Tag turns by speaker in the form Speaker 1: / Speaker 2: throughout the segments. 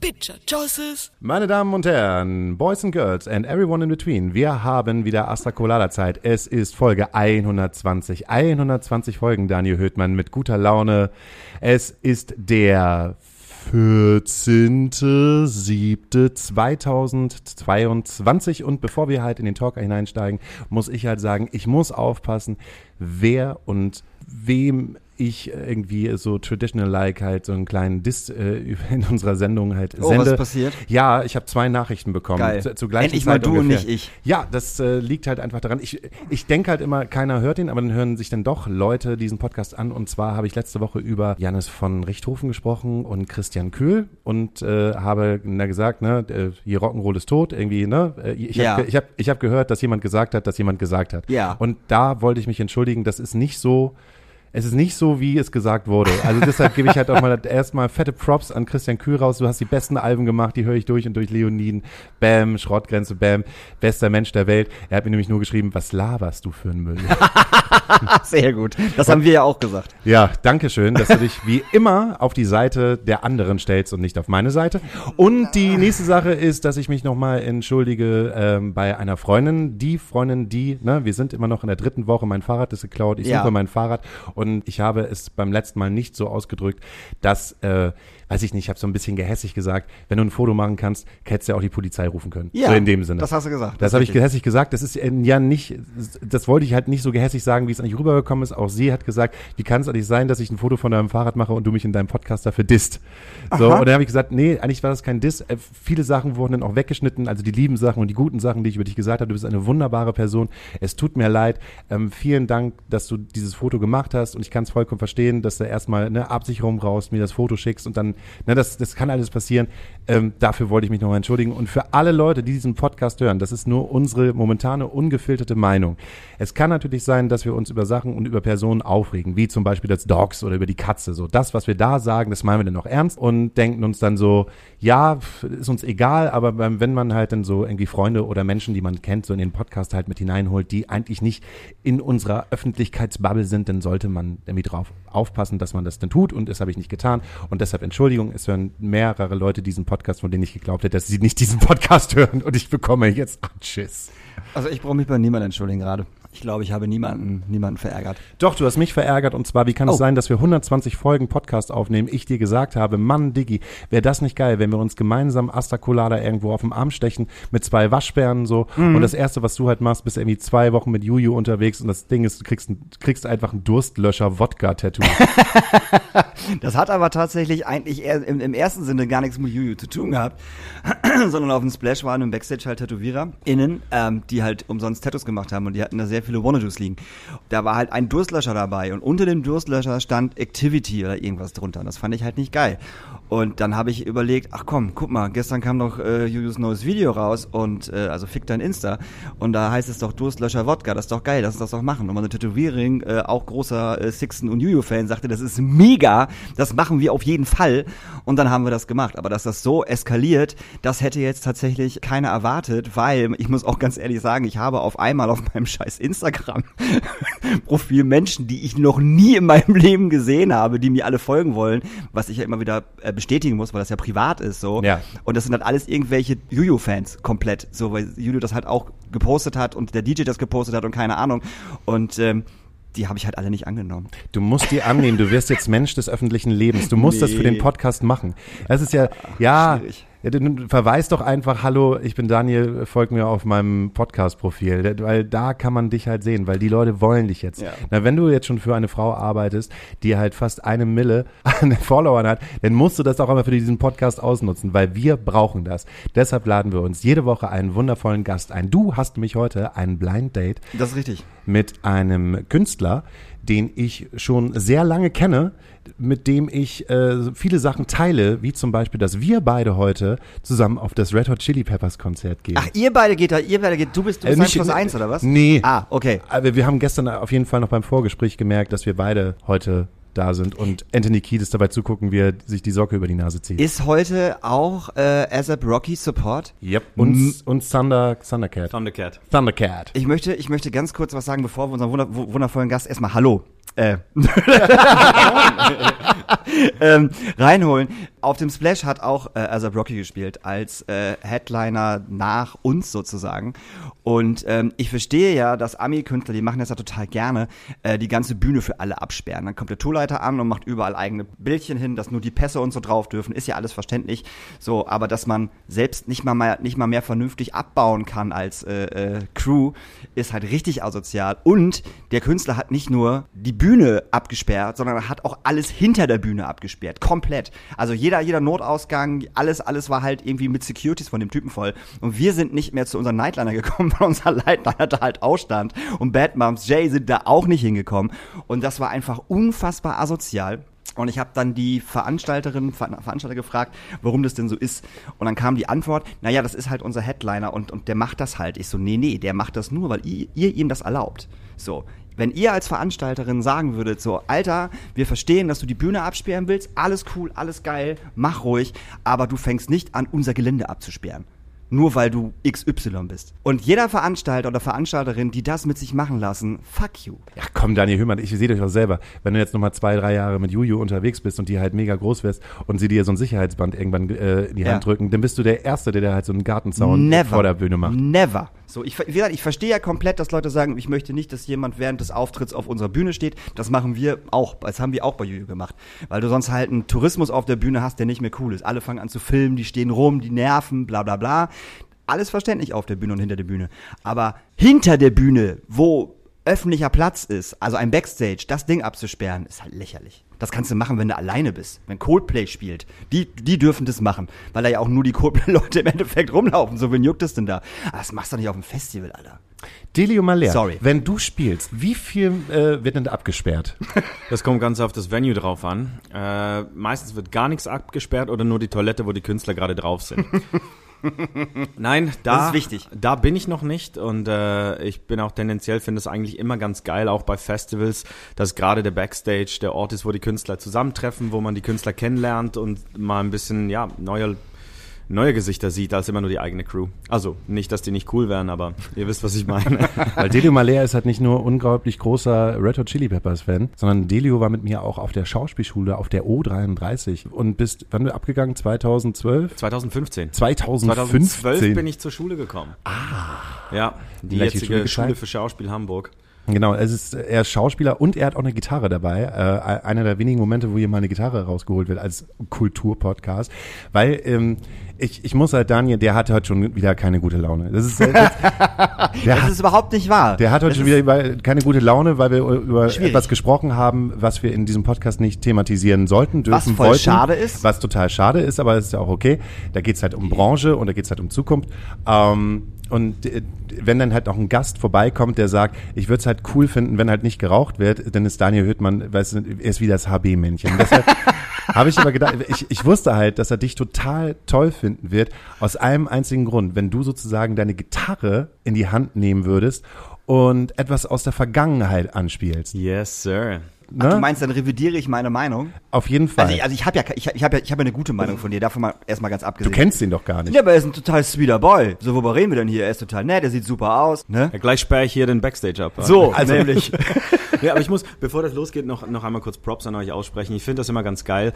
Speaker 1: Bitcher Choices.
Speaker 2: Meine Damen und Herren, Boys and Girls and everyone in between, wir haben wieder Astra Colada Zeit. Es ist Folge 120. 120 Folgen, Daniel Höhtmann, mit guter Laune. Es ist der 14.07.2022 und bevor wir halt in den Talk hineinsteigen, muss ich halt sagen, ich muss aufpassen, wer und wem ich irgendwie so traditional-like halt so einen kleinen Diss äh, in unserer Sendung halt
Speaker 3: Oh,
Speaker 2: sende.
Speaker 3: was passiert?
Speaker 2: Ja, ich habe zwei Nachrichten bekommen.
Speaker 3: Geil.
Speaker 2: Zu, zur
Speaker 3: Endlich mal
Speaker 2: Zeit
Speaker 3: du und
Speaker 2: ungefähr.
Speaker 3: nicht ich.
Speaker 2: Ja, das äh, liegt halt einfach daran. Ich, ich denke halt immer, keiner hört ihn, aber dann hören sich dann doch Leute diesen Podcast an. Und zwar habe ich letzte Woche über Janis von Richthofen gesprochen und Christian Kühl und äh, habe na, gesagt, ne, äh, hier Rock'n'Roll ist tot, irgendwie, ne? Äh, Ich
Speaker 3: Ja.
Speaker 2: habe ich hab, ich hab gehört, dass jemand gesagt hat, dass jemand gesagt hat.
Speaker 3: Ja.
Speaker 2: Und da wollte ich mich entschuldigen, das ist nicht so. Es ist nicht so, wie es gesagt wurde. Also deshalb gebe ich halt auch mal erstmal fette Props an Christian Kühl raus. Du hast die besten Alben gemacht, die höre ich durch und durch. Leoniden, Bam, Schrottgrenze, Bam, bester Mensch der Welt. Er hat mir nämlich nur geschrieben, was laberst du für ein Müll?
Speaker 3: Sehr gut. Das haben wir ja auch gesagt.
Speaker 2: Ja, danke schön, dass du dich wie immer auf die Seite der anderen stellst und nicht auf meine Seite. Und die nächste Sache ist, dass ich mich nochmal entschuldige ähm, bei einer Freundin. Die Freundin, die, ne, wir sind immer noch in der dritten Woche, mein Fahrrad ist geklaut, ich
Speaker 3: Ja.
Speaker 2: suche mein Fahrrad und ich habe es beim letzten Mal nicht so ausgedrückt, dass, äh, weiß ich nicht, ich habe so ein bisschen gehässig gesagt, wenn du ein Foto machen kannst, hättest du ja auch die Polizei rufen können.
Speaker 3: Ja,
Speaker 2: so in dem Sinne.
Speaker 3: das hast du gesagt.
Speaker 2: Das,
Speaker 3: ist
Speaker 2: habe ich gehässig gesagt. Das ist äh, ja nicht, das wollte ich halt nicht so gehässig sagen, wie es eigentlich rübergekommen ist. Auch sie hat gesagt, wie kann es eigentlich sein, dass ich ein Foto von deinem Fahrrad mache und du mich in deinem Podcast dafür disst? So,
Speaker 3: Aha.
Speaker 2: und dann habe ich gesagt, nee, eigentlich war das kein Diss. Äh, viele Sachen wurden dann auch weggeschnitten, also die lieben Sachen und die guten Sachen, die ich über dich gesagt habe. Du bist eine wunderbare Person. Es tut mir leid. Ähm, vielen Dank, dass du dieses Foto gemacht hast und ich kann es vollkommen verstehen, dass du erstmal eine Absicherung brauchst, mir das Foto schickst und dann, ne, das, das kann alles passieren. Ähm, dafür wollte ich mich nochmal entschuldigen. Und für alle Leute, die diesen Podcast hören, das ist nur unsere momentane ungefilterte Meinung. Es kann natürlich sein, dass wir uns über Sachen und über Personen aufregen, wie zum Beispiel das Dogs oder über die Katze. So das, was wir da sagen, das meinen wir dann auch ernst und denken uns dann so, ja, ist uns egal, aber wenn man halt dann so irgendwie Freunde oder Menschen, die man kennt, so in den Podcast halt mit hineinholt, die eigentlich nicht in unserer Öffentlichkeitsbubble sind, dann sollte man irgendwie drauf aufpassen, dass man das dann tut und das habe ich nicht getan und deshalb Entschuldigung, es hören mehrere Leute diesen Podcast, von denen ich geglaubt hätte, dass sie nicht diesen Podcast hören und ich bekomme jetzt Anschiss.
Speaker 3: Also ich brauche mich bei niemandem entschuldigen gerade. Ich glaube, ich habe niemanden, niemanden verärgert.
Speaker 2: Doch, du hast mich verärgert und zwar, wie kann es
Speaker 3: Oh.
Speaker 2: sein, dass wir 120 Folgen Podcast aufnehmen, ich dir gesagt habe, Mann, Diggi, wäre das nicht geil, wenn wir uns gemeinsam Asta Colada irgendwo auf dem Arm stechen mit zwei Waschbären so
Speaker 3: Mhm.
Speaker 2: und das erste, was du halt machst, bist irgendwie zwei Wochen mit Juju unterwegs und das Ding ist, du kriegst, kriegst einfach ein Durstlöscher-Wodka-Tattoo.
Speaker 3: Das hat aber tatsächlich eigentlich im, im ersten Sinne gar nichts mit Juju zu tun gehabt, sondern auf dem Splash waren im Backstage halt Tätowierer innen, ähm, die halt umsonst Tattoos gemacht haben und die hatten da sehr viele Wannadoos liegen. Da war halt ein Durstlöscher dabei und unter dem Durstlöscher stand Activity oder irgendwas drunter. Das fand ich halt nicht geil. Und dann habe ich überlegt, ach komm, guck mal, gestern kam doch äh, Jujus neues Video raus und äh, also fick dein Insta und da heißt es doch Durstlöscher Wodka, das ist doch geil, lass uns das doch machen. Und meine Tätowierin, äh, auch großer äh, Sixten und Juju-Fan, sagte, das ist mega, das machen wir auf jeden Fall. Und dann haben wir das gemacht. Aber dass das so eskaliert, das hätte jetzt tatsächlich keiner erwartet, weil ich muss auch ganz ehrlich sagen, ich habe auf einmal auf meinem scheiß Instagram-Profil Menschen, die ich noch nie in meinem Leben gesehen habe, die mir alle folgen wollen, was ich ja immer wieder äh, bestätigen muss, weil das ja privat ist so.
Speaker 2: Ja.
Speaker 3: Und das sind halt alles irgendwelche Juju-Fans komplett, so weil Juju das halt auch gepostet hat und der DJ das gepostet hat und keine Ahnung. Und ähm, die habe ich halt alle nicht angenommen.
Speaker 2: Du musst die annehmen, du wirst jetzt Mensch des öffentlichen Lebens. Du musst das für den
Speaker 3: Nee.
Speaker 2: Podcast machen. Das ist ja, ja,
Speaker 3: schwierig.
Speaker 2: Ja du, du verweis doch einfach, hallo, ich bin Daniel, folg mir auf meinem Podcast-Profil, weil da kann man dich halt sehen, weil die Leute wollen dich jetzt.
Speaker 3: Ja.
Speaker 2: Na, wenn du jetzt schon für eine Frau arbeitest, die halt fast eine Mille an Followern hat, dann musst du das auch einmal für diesen Podcast ausnutzen, weil wir brauchen das. Deshalb laden wir uns jede Woche einen wundervollen Gast ein. Du hast mich heute ein Blind Date
Speaker 3: Das ist richtig.
Speaker 2: mit einem Künstler, den ich schon sehr lange kenne, mit dem ich äh, viele Sachen teile, wie zum Beispiel, dass wir beide heute zusammen auf das Red Hot Chili Peppers Konzert gehen.
Speaker 3: Ach, ihr beide geht da, ihr beide geht, du bist, du
Speaker 2: Äh,
Speaker 3: bist
Speaker 2: nicht-
Speaker 3: eins plus eins, oder was?
Speaker 2: Nee.
Speaker 3: Ah, okay.
Speaker 2: Aber wir haben gestern auf jeden Fall noch beim Vorgespräch gemerkt, dass wir beide heute da sind und Anthony Kiedis dabei zugucken, wie er sich die Socke über die Nase zieht.
Speaker 3: Ist heute auch äh, ASAP Rocky Support?
Speaker 2: Yep. Und, und Thunder, Thundercat.
Speaker 4: Thundercat.
Speaker 2: Thundercat.
Speaker 3: Ich möchte, ich möchte ganz kurz was sagen, bevor wir unseren wunder, wu- wundervollen Gast erstmal Hallo äh, ähm, reinholen. Auf dem Splash hat auch äh, ASAP Rocky gespielt, als äh, Headliner nach uns sozusagen. Und ähm, ich verstehe ja, dass Ami-Künstler, die machen das ja total gerne, äh, die ganze Bühne für alle absperren. Dann kommt der Tourleiter an und macht überall eigene Bildchen hin, dass nur die Pässe und so drauf dürfen, ist ja alles verständlich. So, aber dass man selbst nicht mal mehr, nicht mal mehr vernünftig abbauen kann als äh, äh, Crew, ist halt richtig asozial. Und der Künstler hat nicht nur die Bühne abgesperrt, sondern er hat auch alles hinter der Bühne abgesperrt. Komplett. Also jeder, jeder Notausgang, alles, alles war halt irgendwie mit Securities von dem Typen voll. Und wir sind nicht mehr zu unserem Nightliner gekommen, weil unser Nightliner da halt ausstand. Und Bad Moms Jay sind da auch nicht hingekommen. Und das war einfach unfassbar asozial. Und ich habe dann die Veranstalterin, Ver Veranstalter gefragt, warum das denn so ist. Und dann kam die Antwort, naja, das ist halt unser Headliner und, und der macht das halt. Ich so, nee, nee, der macht das nur, weil ihr, ihr ihm das erlaubt. So. Wenn ihr als Veranstalterin sagen würdet, so, Alter, wir verstehen, dass du die Bühne absperren willst, alles cool, alles geil, mach ruhig, aber du fängst nicht an, unser Gelände abzusperren nur weil du XY bist. Und jeder Veranstalter oder Veranstalterin, die das mit sich machen lassen, fuck you.
Speaker 2: Ja, komm, Daniel Hümmern, ich sehe euch auch selber. Wenn du jetzt nochmal zwei, drei Jahre mit Juju unterwegs bist und die halt mega groß wirst und sie dir so ein Sicherheitsband irgendwann äh, in die
Speaker 3: Ja.
Speaker 2: Hand drücken, dann bist du der Erste, der da halt so einen Gartenzaun
Speaker 3: Never.
Speaker 2: vor der Bühne macht.
Speaker 3: Never. So, ich, wie gesagt, ich verstehe ja komplett, dass Leute sagen, ich möchte nicht, dass jemand während des Auftritts auf unserer Bühne steht. Das machen wir auch. Das haben wir auch bei Juju gemacht. Weil du sonst halt einen Tourismus auf der Bühne hast, der nicht mehr cool ist. Alle fangen an zu filmen, die stehen rum, die nerven, bla bla bla. Alles verständlich auf der Bühne und hinter der Bühne. Aber hinter der Bühne, wo öffentlicher Platz ist, also ein Backstage, das Ding abzusperren, ist halt lächerlich. Das kannst du machen, wenn du alleine bist. Wenn Coldplay spielt, die, die dürfen das machen, weil da ja auch nur die Coldplay-Leute im Endeffekt rumlaufen. So, wen juckt es denn da? Aber das machst du nicht auf dem Festival, Alter.
Speaker 2: Delio Maler,
Speaker 3: Sorry.
Speaker 2: wenn du spielst, wie viel äh, wird denn da abgesperrt?
Speaker 4: Das kommt ganz auf das Venue drauf an. Äh, meistens wird gar nichts abgesperrt oder nur die Toilette, wo die Künstler gerade drauf sind. Nein, da,
Speaker 3: Das ist wichtig.
Speaker 4: da bin ich noch nicht und äh, ich bin auch tendenziell, finde es eigentlich immer ganz geil, auch bei Festivals, dass gerade der Backstage der Ort ist, wo die Künstler zusammentreffen, wo man die Künstler kennenlernt und mal ein bisschen, ja, neue, neue Gesichter sieht, als immer nur die eigene Crew. Also, nicht, dass die nicht cool wären, aber ihr wisst, was ich meine.
Speaker 2: Weil Delio Maler ist halt nicht nur unglaublich großer Red Hot Chili Peppers Fan, sondern Delio war mit mir auch auf der Schauspielschule auf der O33 und bist, wann du abgegangen? 2012?
Speaker 4: 2015.
Speaker 2: 2015.
Speaker 4: 2012 bin ich zur Schule gekommen. Ah. Ja, die
Speaker 2: Welche
Speaker 4: jetzige
Speaker 2: Schule
Speaker 4: Schule, für Schauspiel Hamburg.
Speaker 2: Genau, es ist, er ist Schauspieler und er hat auch eine Gitarre dabei. Äh, einer der wenigen Momente, wo hier mal eine Gitarre rausgeholt wird als Kulturpodcast. Weil ähm, ich, ich muss halt, Daniel, der hat heute schon wieder keine gute Laune. Das ist, äh, der,
Speaker 3: Das
Speaker 2: hat,
Speaker 3: ist überhaupt nicht wahr.
Speaker 2: der hat heute
Speaker 3: Das
Speaker 2: schon wieder über- keine gute Laune, weil wir über
Speaker 3: Schwierig.
Speaker 2: etwas gesprochen haben, was wir in diesem Podcast nicht thematisieren sollten, dürfen,
Speaker 3: Was voll
Speaker 2: wollten.
Speaker 3: schade ist.
Speaker 2: Was total schade ist, aber es ist ja auch okay. Da geht's halt um Branche und da geht's halt um Zukunft. Ähm, und äh, wenn dann halt noch ein Gast vorbeikommt, der sagt, ich würde es halt cool finden, wenn halt nicht geraucht wird, dann ist Daniel Hüttmann, weißt du, er ist wie das HB-Männchen. Deshalb habe ich aber gedacht, ich, ich wusste halt, dass er dich total toll finden wird, aus einem einzigen Grund. Wenn du sozusagen deine Gitarre in die Hand nehmen würdest und etwas aus der Vergangenheit anspielst.
Speaker 4: Yes, sir.
Speaker 3: Ach, du
Speaker 2: Ne?
Speaker 3: meinst, dann revidiere ich meine Meinung?
Speaker 2: Auf jeden Fall.
Speaker 3: Also ich, also ich habe ja, ich, ich habe ja, ich habe ja eine gute Meinung von dir. Davon mal erstmal ganz
Speaker 2: du
Speaker 3: abgesehen.
Speaker 2: kennst ihn doch gar nicht.
Speaker 3: Ja, aber er ist ein total sweeter Boy. So, worüber reden wir denn hier? Er ist total nett, er sieht super aus, ne?
Speaker 4: Ja, gleich sperre ich hier den Backstage ab.
Speaker 3: So,
Speaker 2: Also-
Speaker 3: nämlich.
Speaker 4: ja, aber ich muss, bevor das losgeht, noch, noch einmal kurz Props an euch aussprechen. Ich finde das immer ganz geil.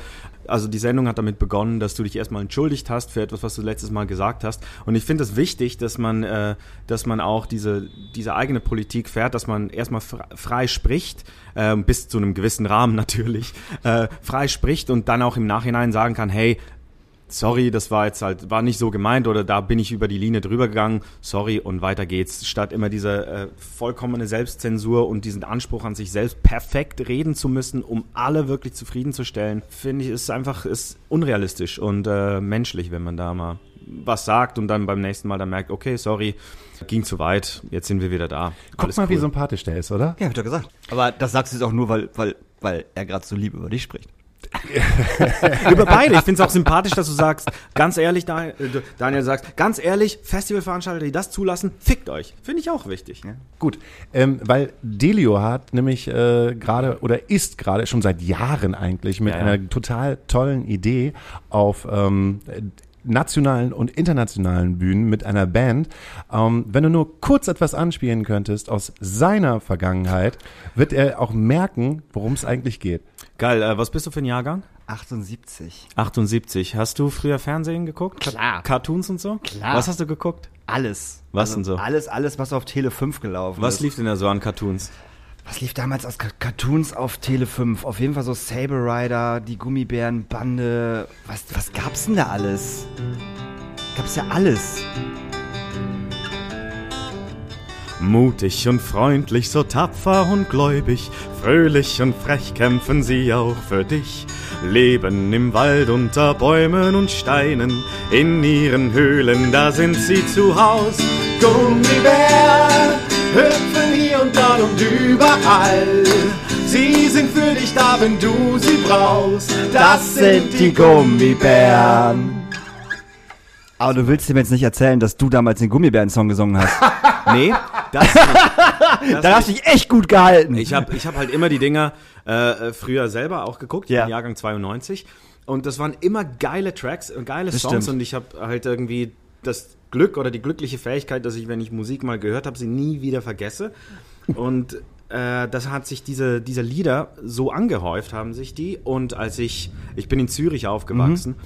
Speaker 4: Also die Sendung hat damit begonnen, dass du dich erstmal entschuldigt hast für etwas, was du letztes Mal gesagt hast. Und ich finde es wichtig, dass man, äh, dass man auch diese, diese eigene Politik fährt, dass man erstmal fre- frei spricht, ähm, bis zu einem gewissen Rahmen natürlich, äh, frei spricht und dann auch im Nachhinein sagen kann, hey, sorry, das war jetzt halt, war nicht so gemeint oder da bin ich über die Linie drüber gegangen, sorry und weiter geht's. Statt immer diese äh, vollkommene Selbstzensur und diesen Anspruch an sich selbst perfekt reden zu müssen, um alle wirklich zufriedenzustellen, finde ich, ist einfach, ist unrealistisch und äh, menschlich, wenn man da mal was sagt und dann beim nächsten Mal dann merkt, okay, sorry, ging zu weit, jetzt sind wir wieder da.
Speaker 2: Guck
Speaker 4: Alles
Speaker 2: mal, wie
Speaker 4: cool.
Speaker 2: sympathisch der ist, oder?
Speaker 3: Ja, hab ich doch gesagt. Aber das sagst du jetzt auch nur, weil, weil, weil er gerade so lieb über dich spricht.
Speaker 4: Über beide. Ich finde es auch sympathisch, dass du sagst, ganz ehrlich, Daniel, äh, Daniel sagst, ganz ehrlich, Festivalveranstalter, die das zulassen, fickt euch. Finde ich auch wichtig. Ja.
Speaker 2: Gut, ähm, weil Delio hat nämlich äh, gerade oder ist gerade schon seit Jahren eigentlich mit
Speaker 4: Ja, ja.
Speaker 2: einer total tollen Idee auf ähm, nationalen und internationalen Bühnen mit einer Band. Ähm, wenn du nur kurz etwas anspielen könntest aus seiner Vergangenheit, wird er auch merken, worum es eigentlich geht.
Speaker 4: Geil, äh, was bist du für ein Jahrgang?
Speaker 3: 78.
Speaker 4: 78. Hast du früher Fernsehen geguckt?
Speaker 3: Klar.
Speaker 4: Cartoons und so?
Speaker 3: Klar.
Speaker 4: Was hast du geguckt?
Speaker 3: Alles.
Speaker 4: Was denn so?
Speaker 3: Alles, alles, was auf Tele 5 gelaufen
Speaker 4: Was
Speaker 3: ist.
Speaker 4: lief denn da so an Cartoons?
Speaker 3: Was lief damals aus Cartoons auf Tele 5? Auf jeden Fall so Saber Rider, die Gummibärenbande. Was, was gab's denn da alles? Gab's ja alles.
Speaker 4: Mutig und freundlich, so tapfer und gläubig, fröhlich und frech kämpfen sie auch für dich. Leben im Wald unter Bäumen und Steinen, in ihren Höhlen, da sind sie zu Haus. Gummibären hüpfen und dort und überall. Sie sind für dich da, wenn du sie brauchst.
Speaker 3: Das sind die Gummibären. Aber du willst ihm jetzt nicht erzählen, dass du damals den Gummibären-Song gesungen hast.
Speaker 4: Nee, das nicht.
Speaker 3: da hast du dich echt gut gehalten.
Speaker 4: Ich habe ich hab halt immer die Dinger äh, früher selber auch geguckt,
Speaker 3: Ja.
Speaker 4: im Jahrgang 92. Und das waren immer geile Tracks, äh, geile
Speaker 3: Das
Speaker 4: Songs.
Speaker 3: stimmt.
Speaker 4: Und ich habe halt irgendwie das Glück oder die glückliche Fähigkeit, dass ich, wenn ich Musik mal gehört habe, sie nie wieder vergesse. Und äh, das hat sich diese, diese Lieder so angehäuft, haben sich die. Und als ich, ich bin in Zürich aufgewachsen.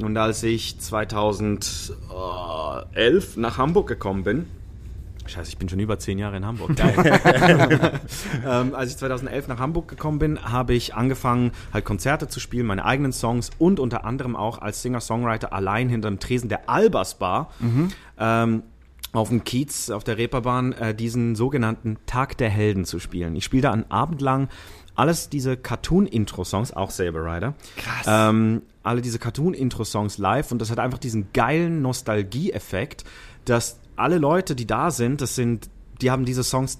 Speaker 4: Und als ich 2011 nach Hamburg gekommen bin, Scheiße, ich bin schon über zehn Jahre in Hamburg. Ähm, als ich 2011 nach Hamburg gekommen bin, habe ich angefangen, halt Konzerte zu spielen, meine eigenen Songs und unter anderem auch als Singer-Songwriter allein hinter dem Tresen der Albers Bar ähm, auf dem Kiez, auf der Reeperbahn, äh, diesen sogenannten Tag der Helden zu spielen. Ich spiele da einen Abend lang alles diese Cartoon-Intro-Songs, auch Saber Rider.
Speaker 3: Krass.
Speaker 4: Ähm, alle diese Cartoon-Intro-Songs live und das hat einfach diesen geilen Nostalgie-Effekt, dass alle Leute, die da sind, das sind, die haben diese Songs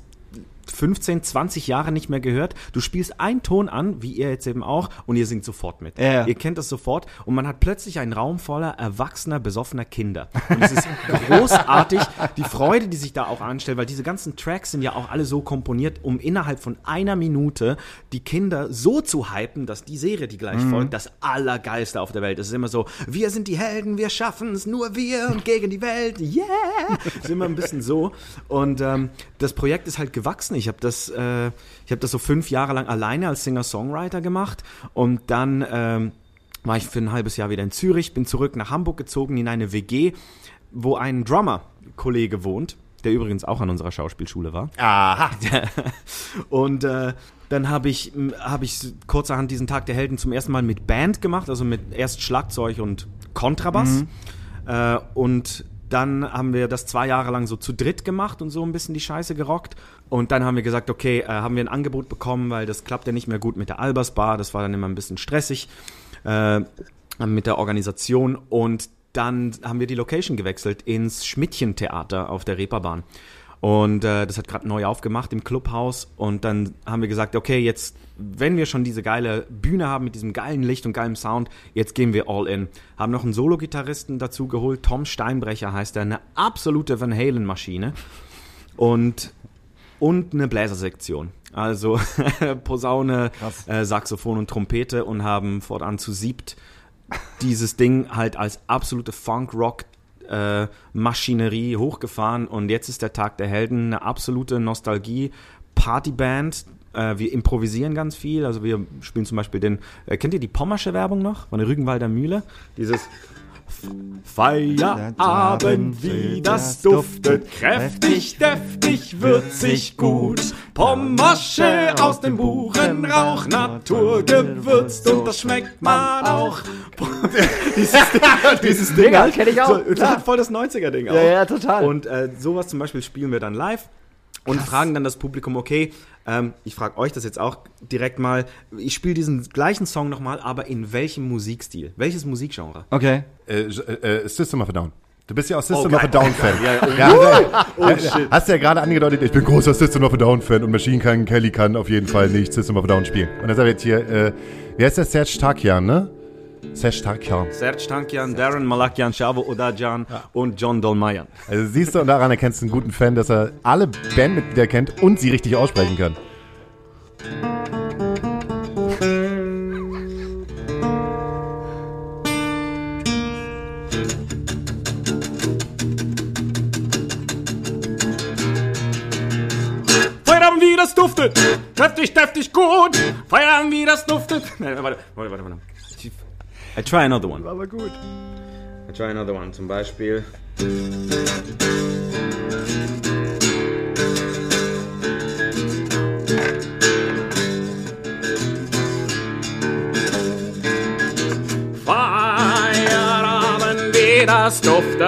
Speaker 4: 15, 20 Jahre nicht mehr gehört. Du spielst einen Ton an, wie ihr jetzt eben auch, und ihr singt sofort mit.
Speaker 3: Ja.
Speaker 4: Ihr kennt das sofort und man hat plötzlich einen Raum voller erwachsener, besoffener Kinder. Und es ist großartig, die Freude, die sich da auch anstellt, weil diese ganzen Tracks sind ja auch alle so komponiert, um innerhalb von einer Minute die Kinder so zu hypen, dass die Serie, die gleich folgt, das Allergeilste auf der Welt ist. Es ist immer so, wir sind die Helden, wir schaffen es, nur wir und gegen die Welt, yeah! Es ist immer ein bisschen so. Und ähm, das Projekt ist halt gewachsen. Ich habe das, äh, ich habe das so fünf Jahre lang alleine als Singer-Songwriter gemacht und dann ähm, war ich für ein halbes Jahr wieder in Zürich, bin zurück nach Hamburg gezogen in eine WG, wo ein Drummer-Kollege wohnt, der übrigens auch an unserer Schauspielschule war.
Speaker 2: Aha.
Speaker 4: Und äh, dann habe ich, hab ich kurzerhand diesen Tag der Helden zum ersten Mal mit Band gemacht, also mit erst Schlagzeug und Kontrabass. Äh, und dann haben wir das zwei Jahre lang so zu dritt gemacht und so ein bisschen die Scheiße gerockt. Und dann haben wir gesagt, okay, äh, haben wir ein Angebot bekommen, weil das klappte nicht mehr gut mit der Albers Bar. Das war dann immer ein bisschen stressig äh, mit der Organisation. Und dann haben wir die Location gewechselt ins Schmidtchen-Theater auf der Reeperbahn. Und äh, das hat gerade neu aufgemacht im Clubhaus. Und dann haben wir gesagt, okay, jetzt, wenn wir schon diese geile Bühne haben mit diesem geilen Licht und geilem Sound, jetzt gehen wir all in. Haben noch einen Solo-Gitarristen dazu geholt, Tom Steinbrecher heißt er, eine absolute Van Halen-Maschine. Und und eine Bläsersektion. Also Posaune, äh, Saxophon und Trompete und haben fortan zu siebt dieses Ding halt als absolute Funk-Rock-Maschinerie hochgefahren und jetzt ist der Tag der Helden eine absolute Nostalgie-Partyband. Äh, wir improvisieren ganz viel, also wir spielen zum Beispiel den, äh, kennt ihr die Pommersche Werbung noch? Von der Rügenwalder Mühle? Dieses Feierabend, wie das duftet, kräftig, deftig, würzig, gut. Pommasche aus dem Buchenrauch, naturgewürzt und das schmeckt man auch. dieses, dieses Ding,
Speaker 3: Ja, kenn ich auch,
Speaker 4: So, das hat voll das 90er-Ding auch.
Speaker 3: Ja, ja, total.
Speaker 4: Und äh, sowas zum Beispiel spielen wir dann live und fragen dann das Publikum, okay, ähm, ich frage euch das jetzt auch direkt mal, ich spiele diesen gleichen Song nochmal, aber in welchem Musikstil? Welches Musikgenre?
Speaker 3: Okay.
Speaker 2: Äh, äh, System of a Down. Du bist ja auch System
Speaker 4: Oh,
Speaker 2: of a. Down-Fan.
Speaker 4: Ja,
Speaker 2: Ja, ja, hast du ja gerade angedeutet, ich bin großer System of a Down-Fan und Machine Gun Kelly kann auf jeden Fall nicht System of a Down spielen. Und deshalb jetzt hier, äh, Wie heißt der Serge Takian, ne? Serge Takian.
Speaker 4: Serge Tankian, Darren Malakian, Shavo Odajan und John Dolmayan.
Speaker 2: Also siehst du, und daran erkennst du einen guten Fan, dass er alle Bandmitglieder kennt und sie richtig aussprechen kann.
Speaker 4: Feierabend, wie das duftet! Kräftig, deftig, gut! Feierabend, wie das duftet! Nein, warte, warte, warte, warte. I try another one.
Speaker 3: Aber gut.
Speaker 4: I try another one. Zum Beispiel. Feierabend, wie das duftet!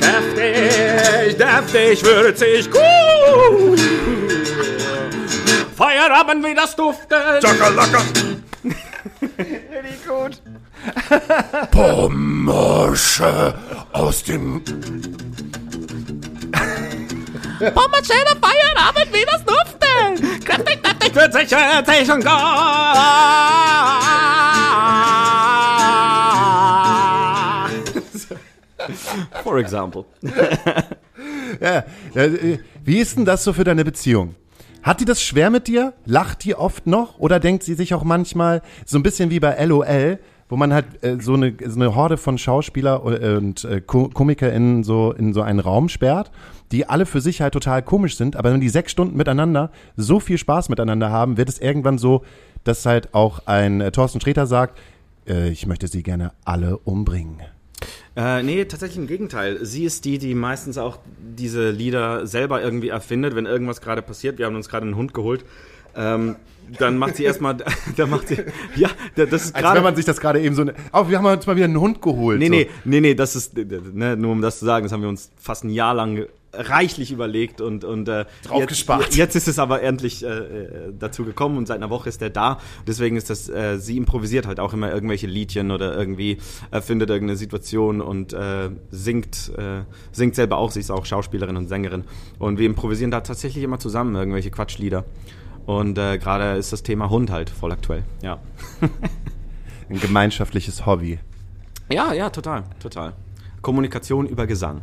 Speaker 4: Kräftig, deftig, würzig, gut! Feierabend, wie das duftet!
Speaker 3: Richtig gut.
Speaker 2: Pommersche aus dem...
Speaker 1: Pommerschöner Feierabend, wie das duftet. Kräftig, kräftig.
Speaker 4: Würzig, würzig und gut! For example.
Speaker 2: Ja, äh, wie ist denn das so für deine Beziehung? Hat die das schwer mit dir? Lacht die oft noch? Oder denkt sie sich auch manchmal so ein bisschen wie bei LOL, wo man halt äh, so, eine, so eine Horde von Schauspieler und äh, Ko KomikerInnen so in so einen Raum sperrt, die alle für sich halt total komisch sind, aber wenn die sechs Stunden miteinander so viel Spaß miteinander haben, wird es irgendwann so, dass halt auch ein äh, Thorsten Sträter sagt, äh, ich möchte sie gerne alle umbringen.
Speaker 4: Äh, nee, tatsächlich im Gegenteil. Sie ist die, die meistens auch diese Lieder selber irgendwie erfindet, wenn irgendwas gerade passiert. Wir haben uns gerade einen Hund geholt. Ähm, dann macht sie erstmal, dann macht sie, ja, das ist
Speaker 2: Als wenn
Speaker 4: gerade.
Speaker 2: man sich das gerade eben so, oh, wir haben uns mal wieder einen Hund geholt.
Speaker 4: Nee,
Speaker 2: so.
Speaker 4: nee, nee, nee, das ist, ne, nur um das zu sagen, das haben wir uns fast ein Jahr lang reichlich überlegt und, und äh,
Speaker 2: Drauf
Speaker 4: jetzt,
Speaker 2: gespart.
Speaker 4: jetzt ist es aber endlich äh, äh, dazu gekommen und seit einer Woche ist er da. Deswegen ist das, äh, sie improvisiert halt auch immer irgendwelche Liedchen oder irgendwie erfindet irgendeine Situation und äh, singt, äh, singt selber auch, sie ist auch Schauspielerin und Sängerin. Und wir improvisieren da tatsächlich immer zusammen irgendwelche Quatschlieder. Und äh, gerade ist das Thema Hund halt voll aktuell. Ja.
Speaker 2: Ein gemeinschaftliches Hobby.
Speaker 4: Ja, ja, total, total. Kommunikation über Gesang.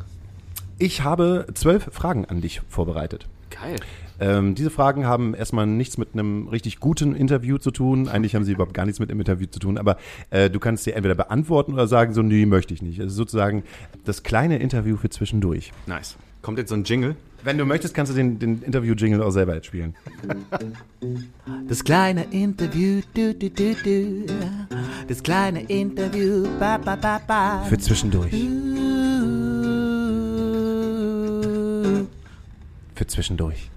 Speaker 2: Ich habe zwölf Fragen an dich vorbereitet.
Speaker 4: Geil.
Speaker 2: Ähm, diese Fragen haben erstmal nichts mit einem richtig guten Interview zu tun. Eigentlich haben sie überhaupt gar nichts mit dem Interview zu tun, aber äh, du kannst sie entweder beantworten oder sagen, so, nee, möchte ich nicht. Also sozusagen das kleine Interview für zwischendurch.
Speaker 4: Nice. Kommt jetzt so ein Jingle?
Speaker 2: Wenn du möchtest, kannst du den, den Interview-Jingle auch selber jetzt spielen.
Speaker 5: Das kleine Interview, du, du, du, du. Das kleine Interview, ba, ba, ba, ba.
Speaker 2: Für zwischendurch. Für zwischendurch.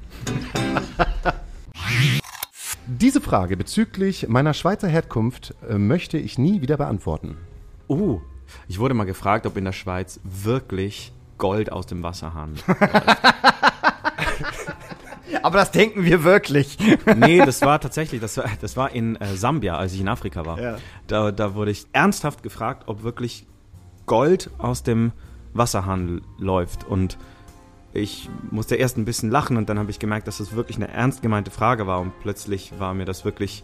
Speaker 2: Diese Frage bezüglich meiner Schweizer Herkunft äh, möchte ich nie wieder beantworten.
Speaker 4: Uh, ich wurde mal gefragt, ob in der Schweiz wirklich Gold aus dem Wasserhahn.
Speaker 3: Aber das denken wir wirklich.
Speaker 4: nee, das war tatsächlich, das war, das war in äh, Sambia, als ich in Afrika war.
Speaker 3: Ja.
Speaker 4: Da, da wurde ich ernsthaft gefragt, ob wirklich Gold aus dem Wasserhahn läuft. Und ich musste erst ein bisschen lachen und dann habe ich gemerkt, dass das wirklich eine ernst gemeinte Frage war. Und plötzlich war mir das wirklich,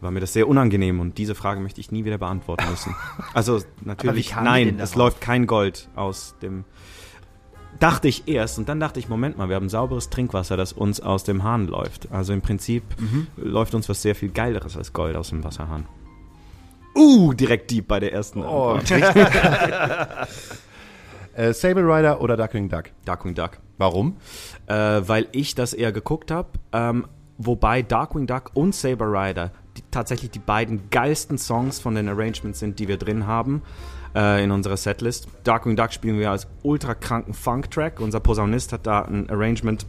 Speaker 4: war mir das sehr unangenehm. Und diese Frage möchte ich nie wieder beantworten müssen. Also natürlich, nein, es läuft kein Gold aus dem dachte ich erst und dann dachte ich, Moment mal, wir haben sauberes Trinkwasser, das uns aus dem Hahn läuft. Also im Prinzip
Speaker 3: Mhm.
Speaker 4: läuft uns was sehr viel Geileres als Gold aus dem Wasserhahn. Uh, direkt deep bei der ersten
Speaker 3: Oh.
Speaker 2: Äh, Sable Rider oder Duckling Duck?
Speaker 4: Darkwing Duck.
Speaker 2: Warum?
Speaker 4: Äh, weil ich das eher geguckt habe, ähm, wobei Darkwing Duck und Saber Rider die, tatsächlich die beiden geilsten Songs von den Arrangements sind, die wir drin haben äh, in unserer Setlist. Darkwing Duck spielen wir als ultra kranken Funk-Track. Unser Posaunist hat da ein Arrangement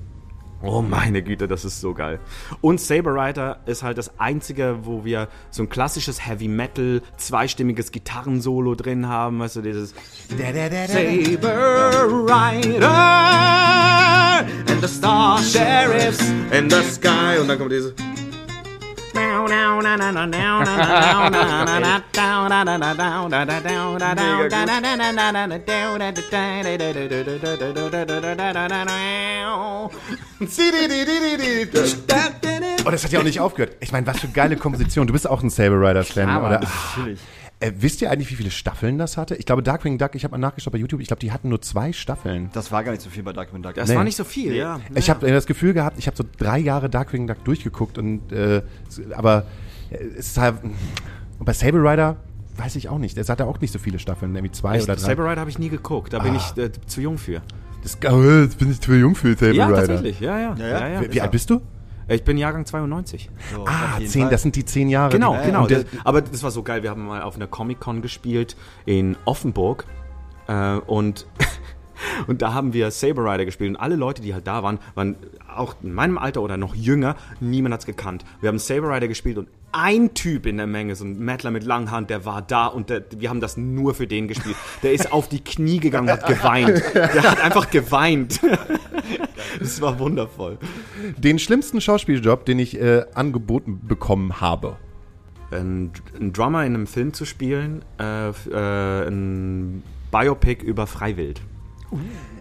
Speaker 4: Oh meine Güte, das ist so geil. Und Saber Rider ist halt das einzige, wo wir so ein klassisches Heavy Metal, zweistimmiges Gitarrensolo drin haben, weißt du, dieses Saber Rider and the Star Sheriffs in the Sky und dann kommt diese
Speaker 2: Oh, das hat ja auch nicht aufgehört. Ich meine, was für geile Komposition. Du bist auch ein Saber Rider-Fan,
Speaker 3: Aber
Speaker 2: oder?
Speaker 3: natürlich.
Speaker 2: Äh, wisst ihr eigentlich, wie viele Staffeln das hatte? Ich glaube, Darkwing Duck, ich habe mal nachgeschaut bei YouTube, ich glaube, die hatten nur zwei Staffeln.
Speaker 3: Das war gar nicht so viel bei Darkwing Duck.
Speaker 4: Das
Speaker 2: Nee.
Speaker 4: war nicht so viel, ja.
Speaker 2: Ich habe das Gefühl gehabt, ich habe so drei Jahre Darkwing Duck durchgeguckt und äh, aber äh, es ist halt, und bei Saber Rider weiß ich auch nicht. Es hatte auch nicht so viele Staffeln, irgendwie zwei
Speaker 4: Ich,
Speaker 2: oder drei.
Speaker 4: Saber Rider habe ich nie geguckt, da bin
Speaker 2: Ah.
Speaker 4: ich äh, zu jung für.
Speaker 2: das, oh, jetzt bin ich zu jung für Saber
Speaker 4: Ja,
Speaker 2: Rider.
Speaker 4: tatsächlich, ja, ja.
Speaker 3: Ja, ja.
Speaker 2: Wie, wie alt bist du?
Speaker 4: Ich bin Jahrgang 92.
Speaker 3: So,
Speaker 2: Ah, zehn,
Speaker 3: Fall.
Speaker 2: das sind die zehn Jahre.
Speaker 4: Genau,
Speaker 2: die,
Speaker 4: genau. Das, aber das war so geil. Wir haben mal auf einer Comic-Con gespielt in Offenburg äh, und und da haben wir Saber Rider gespielt und alle Leute, die halt da waren, waren auch in meinem Alter oder noch jünger. Niemand hat's gekannt. Wir haben Saber Rider gespielt und ein Typ in der Menge, so ein Mettler mit langen Haaren, der war da und der, wir haben das nur für den gespielt. Der ist auf die Knie gegangen und hat geweint. Der hat einfach geweint. Das war wundervoll.
Speaker 2: den schlimmsten Schauspieljob, den ich äh, angeboten bekommen habe.
Speaker 4: ein, ein Drummer in einem Film zu spielen, äh, äh, ein Biopic über Freiwild.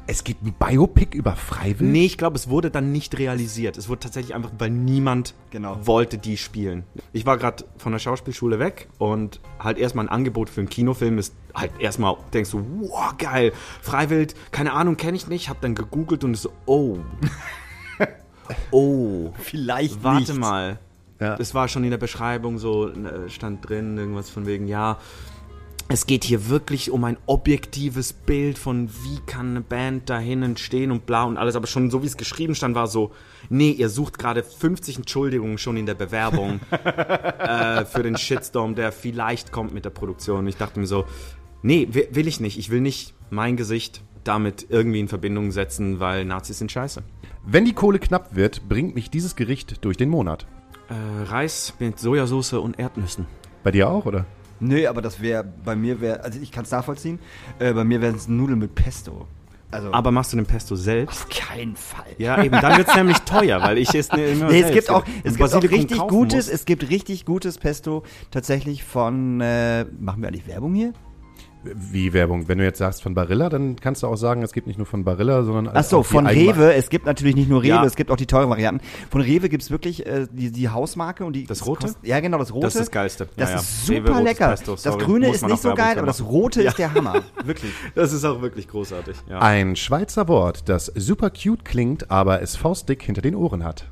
Speaker 2: Es gibt ein Biopic über Freiwild?
Speaker 4: Nee, ich glaube, es wurde dann nicht realisiert. Es wurde tatsächlich einfach, weil niemand
Speaker 3: Genau.
Speaker 4: wollte die spielen. Ich war gerade von der Schauspielschule weg und halt erstmal ein Angebot für einen Kinofilm ist halt erstmal, denkst du, wow, geil, Freiwild, keine Ahnung, kenne ich nicht, hab dann gegoogelt und so, oh. oh.
Speaker 3: Vielleicht
Speaker 4: Warte
Speaker 3: nicht.
Speaker 4: mal.
Speaker 2: Ja.
Speaker 4: Das war schon in der Beschreibung so, äh, stand drin, irgendwas von wegen, ja, es geht hier wirklich um ein objektives Bild von, wie kann eine Band da hinten stehen und bla und alles, aber schon so wie es geschrieben stand, war so, nee, ihr sucht gerade 50 Entschuldigungen schon in der Bewerbung äh, für den Shitstorm, der vielleicht kommt mit der Produktion. Und ich dachte mir so, nee, wi- will ich nicht. Ich will nicht mein Gesicht damit irgendwie in Verbindung setzen, weil Nazis sind scheiße.
Speaker 2: Wenn die Kohle knapp wird, bringt mich dieses Gericht durch den Monat.
Speaker 4: Äh, Reis mit Sojasauce und Erdnüssen.
Speaker 2: Bei dir auch, oder?
Speaker 3: Nee, aber das wäre, bei mir wäre, also ich kann es nachvollziehen, äh, bei mir wären es Nudeln mit Pesto. Also,
Speaker 4: Aber machst du den Pesto selbst?
Speaker 3: auf keinen Fall.
Speaker 4: Ja, eben, dann wird's nämlich teuer, weil ich es ne, immer
Speaker 3: Nee, es gibt auch, es gibt auch richtig gutes,
Speaker 4: muss.
Speaker 3: es gibt richtig gutes Pesto tatsächlich von, äh, machen wir eigentlich Werbung hier?
Speaker 2: Wie Werbung? Wenn du jetzt sagst von Barilla, dann kannst du auch sagen, es gibt nicht nur von Barilla, sondern
Speaker 3: Ach so, von Rewe, es gibt natürlich nicht nur Rewe,
Speaker 4: Ja.
Speaker 3: es gibt auch die teuren Varianten. Von Rewe gibt's wirklich äh, die, die Hausmarke und die
Speaker 4: Das Rote?
Speaker 3: ja, genau, das rote.
Speaker 4: Das ist das Geilste.
Speaker 3: Das
Speaker 4: Ja,
Speaker 3: ist
Speaker 4: Rewe
Speaker 3: super
Speaker 4: rotes
Speaker 3: lecker.
Speaker 4: Pesto,
Speaker 3: das grüne ist nicht so geil, aber das rote
Speaker 4: Ja.
Speaker 3: ist der Hammer, wirklich.
Speaker 4: Das ist auch wirklich großartig.
Speaker 2: Ein Schweizer Wort, das super cute klingt, aber es faustdick hinter den Ohren hat.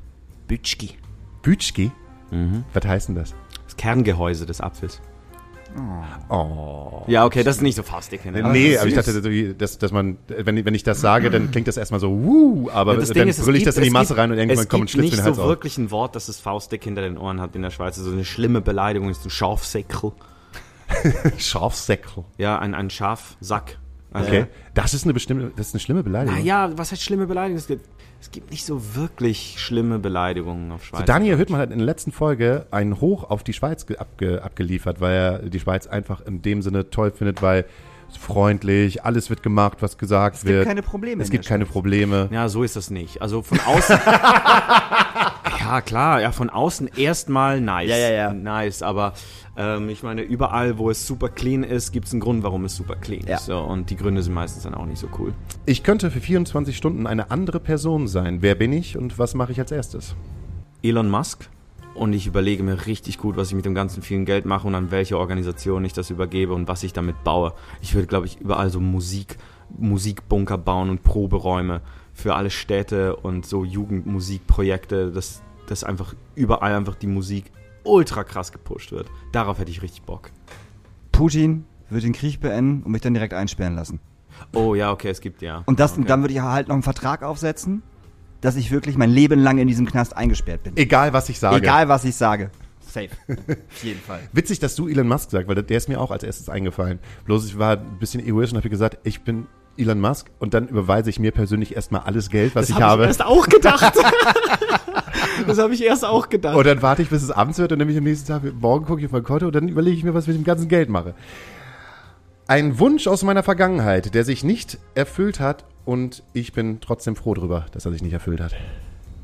Speaker 4: Bütschki.
Speaker 2: Bütschki? Was heißt denn das?
Speaker 4: Das Kerngehäuse des Apfels.
Speaker 2: Oh.
Speaker 4: Ja, okay, das ist nicht so faustig. Ne?
Speaker 2: nee,
Speaker 3: das
Speaker 2: aber ich dachte, so, dass, dass man, wenn, wenn ich das sage, dann klingt das erstmal so, wuh, aber
Speaker 4: das
Speaker 2: dann
Speaker 4: ist, es
Speaker 2: brülle ich
Speaker 4: gibt-
Speaker 2: das in die
Speaker 4: es
Speaker 2: Masse
Speaker 4: gibt-
Speaker 2: rein und irgendwann
Speaker 4: es
Speaker 2: kommt ein
Speaker 4: gibt
Speaker 2: Schlitz
Speaker 4: nicht
Speaker 2: in den
Speaker 4: so
Speaker 2: Hals auf.
Speaker 4: wirklich ein Wort, das das Faustdick hinter den Ohren hat in der Schweiz. So eine schlimme Beleidigung ist ein Schafsäckel.
Speaker 2: Schafsäckel.
Speaker 4: Ja, ein, ein Schafsack.
Speaker 2: Okay. Das ist eine bestimmte, das ist eine schlimme Beleidigung.
Speaker 4: Naja, was heißt schlimme Beleidigung? Es gibt, es gibt nicht so wirklich schlimme Beleidigungen auf Schweiz.
Speaker 2: So, Daniel Hüttmann hat in der letzten Folge einen Hoch auf die Schweiz ge- abge, abgeliefert, weil er die Schweiz einfach in dem Sinne toll findet, weil freundlich, alles wird gemacht, was gesagt
Speaker 3: Es gibt
Speaker 2: wird.
Speaker 3: keine Probleme
Speaker 2: Es gibt keine. Probleme.
Speaker 4: Ja, so ist das nicht. Also von außen. ja, klar, ja, von außen erstmal nice.
Speaker 3: Ja, ja, ja.
Speaker 4: Nice, aber ähm, ich meine, überall, wo es super clean ist, gibt es einen Grund, warum es super clean
Speaker 3: Ja.
Speaker 4: ist. So, und die Gründe sind meistens dann auch nicht so cool.
Speaker 2: Ich könnte für 24 Stunden eine andere Person sein. Wer bin ich und was mache ich als erstes?
Speaker 4: Elon Musk. Und ich überlege mir richtig gut, was ich mit dem ganzen vielen Geld mache und an welche Organisation ich das übergebe und was ich damit baue. Ich würde, glaube ich, überall so Musik, Musikbunker bauen und Proberäume für alle Städte und so Jugendmusikprojekte, dass, dass einfach überall einfach die Musik ultra krass gepusht wird. Darauf hätte ich richtig Bock.
Speaker 3: Putin wird den Krieg beenden und mich dann direkt einsperren lassen.
Speaker 4: Oh ja, okay, es gibt ja.
Speaker 3: Und das,
Speaker 4: okay.
Speaker 3: und dann würde ich halt noch einen Vertrag aufsetzen, dass ich wirklich mein Leben lang in diesem Knast eingesperrt bin.
Speaker 2: Egal, was ich sage.
Speaker 3: Egal, was ich sage. Safe. Auf jeden Fall.
Speaker 2: Witzig, dass du Elon Musk sagst, weil der ist mir auch als erstes eingefallen. Bloß ich war ein bisschen egoistisch und habe gesagt, ich bin Elon Musk und dann überweise ich mir persönlich erstmal alles Geld, was
Speaker 4: das
Speaker 2: ich
Speaker 4: hab
Speaker 2: habe.
Speaker 4: Ich erst auch gedacht. das habe ich erst auch gedacht.
Speaker 2: Und dann warte ich, bis es abends wird und dann bin ich am nächsten Tag, morgen gucke ich auf mein Konto und dann überlege ich mir, was ich mit dem ganzen Geld mache. Ein Wunsch aus meiner Vergangenheit, der sich nicht erfüllt hat und ich bin trotzdem froh drüber, dass er sich nicht erfüllt hat.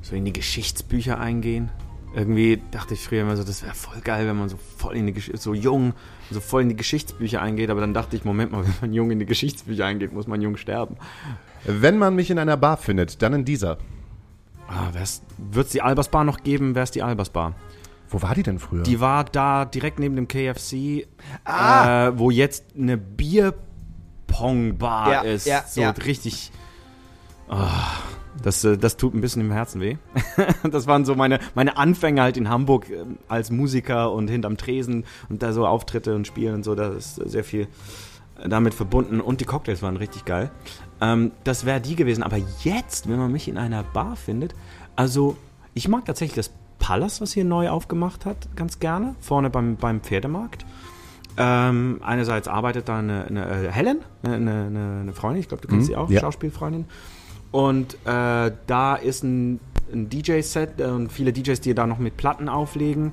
Speaker 4: so in die Geschichtsbücher eingehen. Irgendwie dachte ich früher immer so, das wäre voll geil, wenn man so voll in die Gesch so jung, so voll in die Geschichtsbücher eingeht. Aber dann dachte ich, Moment mal, wenn man jung in die Geschichtsbücher eingeht, muss man jung sterben.
Speaker 2: Wenn man mich in einer Bar findet, dann in dieser.
Speaker 4: Ah, Wird es die Albersbar noch geben? Wäre es die Albersbar?
Speaker 2: Wo war die denn früher?
Speaker 4: Die war da direkt neben dem KFC, äh, wo jetzt eine Bierpong-Bar
Speaker 3: Ja,
Speaker 4: ist.
Speaker 3: ja,
Speaker 4: so
Speaker 3: ja.
Speaker 4: richtig. Ah, das, äh, das tut ein bisschen im Herzen weh. das waren so meine, meine Anfänge halt in Hamburg äh, als Musiker und hinterm Tresen und da so Auftritte und Spielen und so. Da ist sehr viel damit verbunden. Und die Cocktails waren richtig geil. Ähm, das wäre die gewesen. Aber jetzt, wenn man mich in einer Bar findet, also ich mag tatsächlich das Palace, was hier neu aufgemacht hat, ganz gerne. Vorne beim, beim Pferdemarkt. Ähm, einerseits arbeitet da eine, eine äh, Helen, eine, eine, eine Freundin, ich glaube, du kennst
Speaker 2: Mhm,
Speaker 4: sie auch,
Speaker 2: ja.
Speaker 4: Schauspielfreundin. Und äh, da ist ein, ein DJ-Set äh, und viele DJs, die da noch mit Platten auflegen.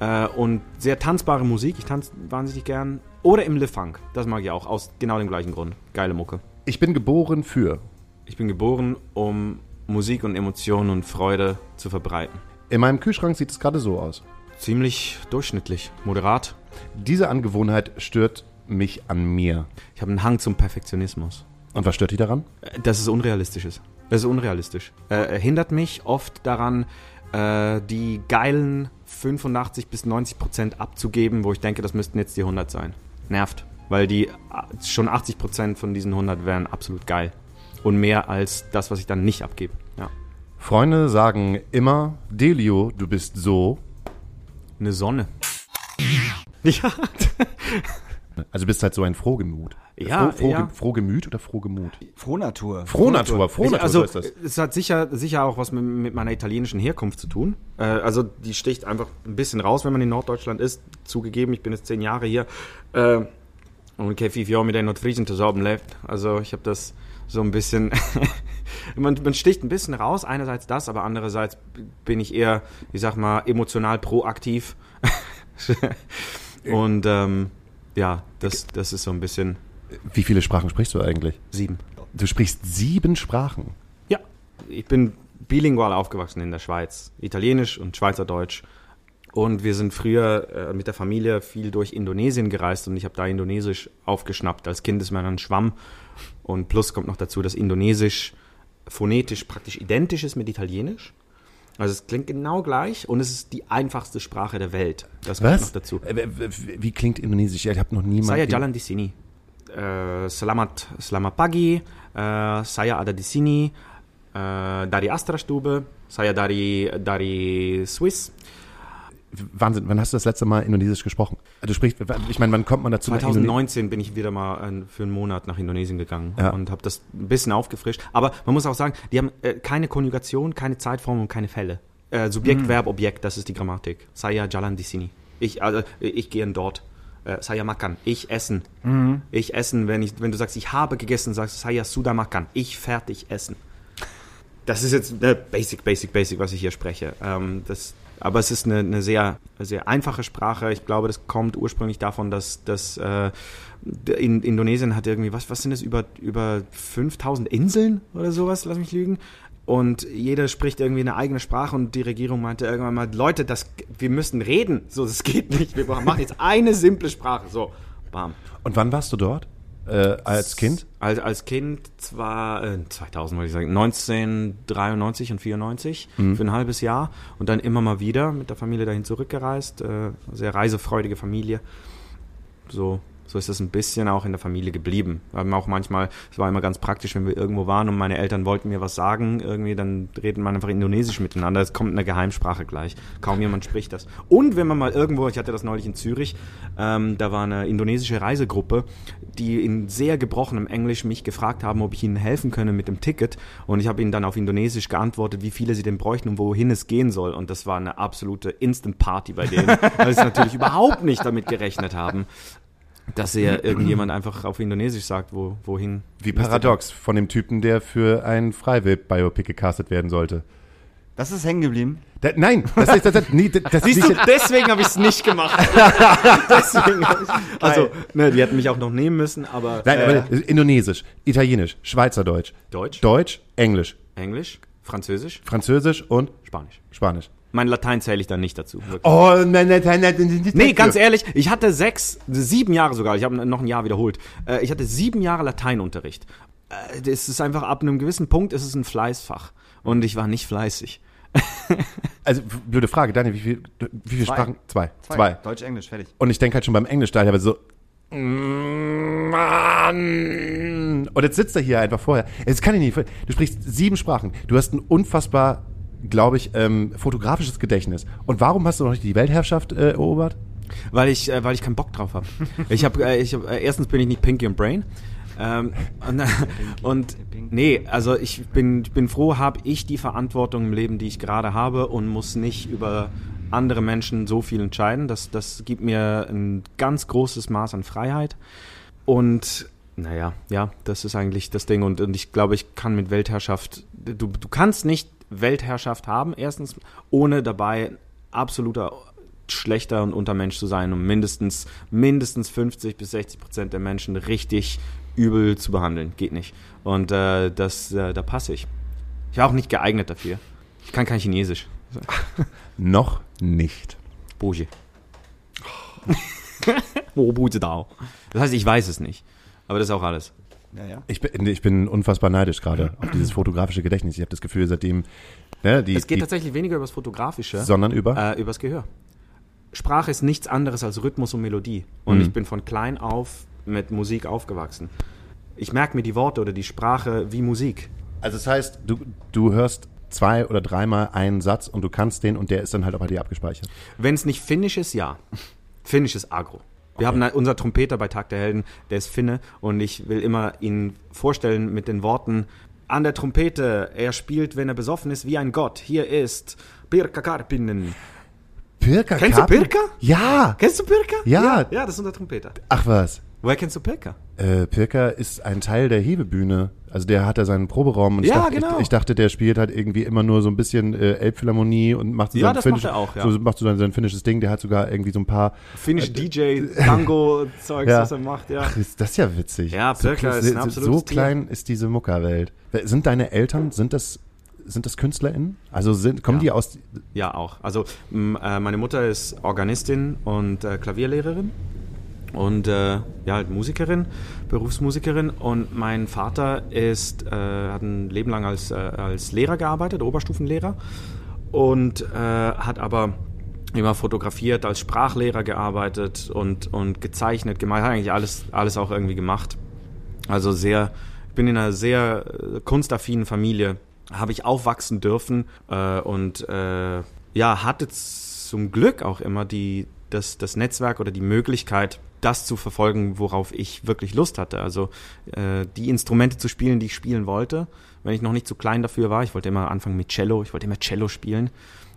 Speaker 4: Äh, und sehr tanzbare Musik, ich tanze wahnsinnig gern. Oder im Le Funk, das mag ich auch, aus genau dem gleichen Grund. Geile Mucke.
Speaker 2: ich bin geboren für.
Speaker 4: Ich bin geboren, um Musik und Emotionen und Freude zu verbreiten.
Speaker 2: In meinem Kühlschrank sieht es gerade so aus.
Speaker 4: Ziemlich durchschnittlich, moderat.
Speaker 2: Diese Angewohnheit stört mich an mir.
Speaker 4: Ich habe einen Hang zum Perfektionismus.
Speaker 2: Und was stört dich daran?
Speaker 4: Äh, Dass es unrealistisch ist. Das ist unrealistisch. Äh, hindert mich oft daran, äh, die geilen 85 bis 90 Prozent abzugeben, wo ich denke, das müssten jetzt die 100 sein. Nervt. Weil die äh, schon 80 Prozent von diesen 100 wären absolut geil. Und mehr als das, was ich dann nicht abgebe. Ja.
Speaker 2: Freunde sagen immer, Delio, du bist so.
Speaker 4: Eine Sonne. Ja.
Speaker 2: Also du bist halt so ein Frohgemut.
Speaker 4: Ja,
Speaker 2: Froh, froh,
Speaker 4: ja.
Speaker 2: Frohgemüt oder Frohgemut?
Speaker 3: Frohnatur.
Speaker 2: Frohnatur, Frohnatur,
Speaker 4: Ich- also,
Speaker 2: so ist das.
Speaker 4: es hat sicher, sicher auch was mit, mit meiner italienischen Herkunft zu tun. Äh, also, die sticht einfach ein bisschen raus, wenn man in Norddeutschland ist. Zugegeben, ich bin jetzt zehn Jahre hier. Äh, und kein fünf Jahre mit den Nordfriesen zusammen lebt. Also, ich habe das so ein bisschen. man, man sticht ein bisschen raus, einerseits das, aber andererseits bin ich eher, ich sag mal, emotional proaktiv. und ähm, ja, das, das ist so ein bisschen
Speaker 2: Wie viele Sprachen sprichst du eigentlich?
Speaker 4: sieben.
Speaker 2: Du sprichst sieben Sprachen.
Speaker 4: Ja, ich bin bilingual aufgewachsen in der Schweiz. Italienisch und Schweizerdeutsch. Und wir sind früher äh, mit der Familie viel durch Indonesien gereist und ich habe da Indonesisch aufgeschnappt. Als Kind ist man ein Schwamm. Und plus kommt noch dazu, dass Indonesisch phonetisch praktisch identisch ist mit Italienisch. Also es klingt genau gleich und es ist die einfachste Sprache der Welt. Das kommt noch dazu.
Speaker 2: Äh, Wie klingt Indonesisch? Ich habe noch niemanden.
Speaker 4: Saya jalan di sini. Eh, selamat selamat pagi. Eh, saya ada di sini eh, dari Astra Stube. Saya dari dari Swiss.
Speaker 2: Wahnsinn, wann hast du das letzte Mal Indonesisch gesprochen? Du sprichst, ich meine, wann kommt man dazu? nach Indone-
Speaker 4: 2019 bin ich wieder mal äh, für einen Monat nach Indonesien gegangen
Speaker 2: Ja.
Speaker 4: und habe das ein bisschen aufgefrischt. Aber man muss auch sagen, die haben äh, keine Konjugation, keine Zeitform und keine Fälle. Äh, Subjekt, Verb, Objekt, das ist die Grammatik. Saya jalan di sini. Ich, also, ich gehe dort. Äh, saya makan. Ich essen. Ich essen, wenn, ich, wenn du sagst, ich habe gegessen, sagst du Saya sudah makan. Ich fertig essen. Das ist jetzt basic, basic, basic, was ich hier spreche. Ähm, das, aber es ist eine, eine sehr, sehr einfache Sprache. Ich glaube, das kommt ursprünglich davon, dass, dass äh, in, Indonesien hat irgendwie, was, was sind das, über, über 5000 Inseln oder sowas, lass mich lügen. Und jeder spricht irgendwie eine eigene Sprache und die Regierung meinte irgendwann mal, Leute, das, wir müssen reden. So, das geht nicht. Wir machen jetzt eine simple Sprache. So, bam.
Speaker 2: Und wann warst du dort? Äh, als Kind?
Speaker 4: Als, als Kind zwar äh, 2000 würde ich sagen, 1993 und 94
Speaker 2: Mhm.
Speaker 4: für ein halbes Jahr und dann immer mal wieder mit der Familie dahin zurückgereist. Äh, sehr reisefreudige Familie. So, so ist das ein bisschen auch in der Familie geblieben. Wir haben auch manchmal, es war immer ganz praktisch, wenn wir irgendwo waren und meine Eltern wollten mir was sagen, irgendwie, dann redet man einfach Indonesisch miteinander. Es kommt eine Geheimsprache gleich. Kaum jemand spricht das. Und wenn man mal irgendwo, ich hatte das neulich in Zürich, ähm, da war eine indonesische Reisegruppe, die in sehr gebrochenem Englisch mich gefragt haben, ob ich ihnen helfen könne mit dem Ticket. Und ich habe ihnen dann auf Indonesisch geantwortet, wie viele sie denn bräuchten und wohin es gehen soll. Und das war eine absolute Instant Party bei denen, weil sie natürlich überhaupt nicht damit gerechnet haben, dass sie ja irgendjemand einfach auf Indonesisch sagt, wo, wohin.
Speaker 2: Wie paradox von dem Typen, der für ein Freiwild-Biopic gecastet werden sollte.
Speaker 3: Das ist hängen geblieben.
Speaker 2: Da, nein, das ist das, das, nee, das, das
Speaker 4: Siehst du,
Speaker 2: nicht-
Speaker 4: deswegen habe ich es nicht gemacht. deswegen ich, also, ne, die hätten mich auch noch nehmen müssen, aber,
Speaker 2: Nein,
Speaker 4: äh,
Speaker 2: aber Indonesisch, Italienisch, Schweizerdeutsch,
Speaker 4: Deutsch,
Speaker 2: Deutsch, Englisch,
Speaker 4: Englisch, Französisch,
Speaker 2: Französisch und
Speaker 4: Spanisch.
Speaker 2: Spanisch.
Speaker 4: Mein Latein zähle ich dann nicht dazu. wirklich.
Speaker 2: Oh, nein, nein, nein, nein,
Speaker 4: Nee, ganz ehrlich, ich hatte sechs, sieben Jahre sogar, ich habe noch ein Jahr wiederholt. Äh, Ich hatte sieben Jahre Lateinunterricht. äh, das ist einfach ab einem gewissen Punkt ist es ein Fleißfach. Und ich war nicht fleißig.
Speaker 2: Also, blöde Frage, Daniel, wie, viel, wie viele
Speaker 3: Zwei.
Speaker 2: Sprachen? Zwei. Zwei.
Speaker 3: Deutsch, Englisch, fertig.
Speaker 2: Und ich denke halt schon beim Englisch da, aber so. "Mm, Mann. Und jetzt sitzt er hier einfach vorher. Es kann ich nicht. Du sprichst sieben Sprachen. Du hast ein unfassbar, glaube ich, ähm, fotografisches Gedächtnis. Und warum hast du noch nicht die Weltherrschaft äh, erobert?
Speaker 4: Weil ich, äh, weil ich keinen Bock drauf habe. Ich habe, äh, ich hab, äh, erstens bin ich nicht Pinky und Brain. Ähm, und, und nee, also ich bin, ich bin froh, habe ich die Verantwortung im Leben, die ich gerade habe und muss nicht über andere Menschen so viel entscheiden. Das, das gibt mir ein ganz großes Maß an Freiheit. Und naja, ja, das ist eigentlich das Ding. Und, und ich glaube, ich kann mit Weltherrschaft, du, du kannst nicht Weltherrschaft haben, erstens, ohne dabei absoluter schlechter und Untermensch zu sein und mindestens, mindestens 50 bis 60 Prozent der Menschen richtig übel zu behandeln. Geht nicht. Und äh, das, äh, da passe ich. Ich war auch nicht geeignet dafür. Ich kann kein Chinesisch.
Speaker 2: Noch nicht.
Speaker 4: Boje. Wo Buje da. Das heißt, ich weiß es nicht. Aber das ist auch alles.
Speaker 3: Ja, ja.
Speaker 2: Ich bin, ich bin unfassbar neidisch gerade auf dieses fotografische Gedächtnis. Ich habe das Gefühl, seitdem ne, die,
Speaker 4: Es geht
Speaker 2: die
Speaker 4: tatsächlich weniger über das Fotografische,
Speaker 2: sondern über.
Speaker 4: äh, übers Gehör. Sprache ist nichts anderes als Rhythmus und Melodie. Und
Speaker 2: Mhm.
Speaker 4: ich bin von klein auf mit Musik aufgewachsen. Ich merke mir die Worte oder die Sprache wie Musik.
Speaker 2: Also das heißt, du, du hörst zwei oder dreimal einen Satz und du kannst den und der ist dann halt auch bei dir abgespeichert.
Speaker 4: Wenn es nicht Finnisch ist, ja. Finnisch ist Agro. Wir haben unser Trompeter bei Tag der Helden, der ist Finne und ich will immer ihn vorstellen mit den Worten an der Trompete, er spielt, wenn er besoffen ist, wie ein Gott. Hier ist Pirka Karpinen.
Speaker 2: Pirka
Speaker 4: Kennst du
Speaker 2: Karpin?
Speaker 4: Pirka?
Speaker 2: Ja.
Speaker 4: Kennst du Pirka?
Speaker 2: Ja.
Speaker 4: Ja, das ist unser Trompeter.
Speaker 2: Ach was.
Speaker 4: Woher kennst du Pirka?
Speaker 2: Äh, Pirka ist ein Teil der Hebebühne. Also der hat da seinen Proberaum und ich,
Speaker 4: Ja,
Speaker 2: dachte,
Speaker 4: genau.
Speaker 2: ich, ich dachte, der spielt halt irgendwie immer nur so ein bisschen äh, Elbphilharmonie und macht so
Speaker 4: Ja,
Speaker 2: sein
Speaker 4: das
Speaker 2: finnisch,
Speaker 4: macht auch, ja.
Speaker 2: so macht so sein, sein finnisches Ding. Der hat sogar irgendwie so ein paar.
Speaker 4: Finnisch DJ, Tango-Zeugs,
Speaker 2: Ja.
Speaker 4: was er macht, ja.
Speaker 2: Ach, ist das ja witzig.
Speaker 4: Ja,
Speaker 2: so,
Speaker 4: Pirka
Speaker 2: so,
Speaker 4: ist ein
Speaker 2: so, so
Speaker 4: Tier.
Speaker 2: klein ist diese Muckerwelt. Sind deine Eltern sind das sind das KünstlerInnen? Also sind, kommen
Speaker 4: Ja.
Speaker 2: die aus
Speaker 4: Ja, auch. Also äh, meine Mutter ist Organistin und äh, Klavierlehrerin und äh, ja, halt Musikerin, Berufsmusikerin. Und mein Vater ist, äh, hat ein Leben lang als, äh, als Lehrer gearbeitet, Oberstufenlehrer. Und äh, hat aber immer fotografiert, als Sprachlehrer gearbeitet und, und gezeichnet, gemalt, hat eigentlich alles, alles auch irgendwie gemacht. Also sehr, ich bin in einer sehr äh, kunstaffinen Familie, habe ich aufwachsen dürfen äh, und ja, hatte zum Glück auch immer die, das, das Netzwerk oder die Möglichkeit, das zu verfolgen, worauf ich wirklich Lust hatte. Also äh, die Instrumente zu spielen, die ich spielen wollte, wenn ich noch nicht zu klein dafür war. Ich wollte immer anfangen mit Cello, ich wollte immer Cello spielen.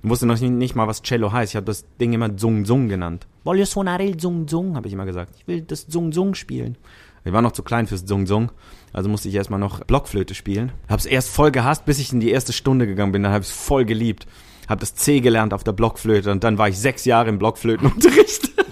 Speaker 4: Ich wusste noch nicht, nicht mal, was Cello heißt. Ich habe das Ding immer Zung Zung genannt. Voglio suonare il Zung Zung, habe ich immer gesagt. Ich will das Zung Zung spielen. Ich war noch zu klein fürs Zung Zung, also musste ich erstmal noch Blockflöte spielen. Hab's erst voll gehasst, bis ich in die erste Stunde gegangen bin, dann habe ich es voll geliebt. Hab das C gelernt auf der Blockflöte und dann war ich sechs Jahre im Blockflötenunterricht.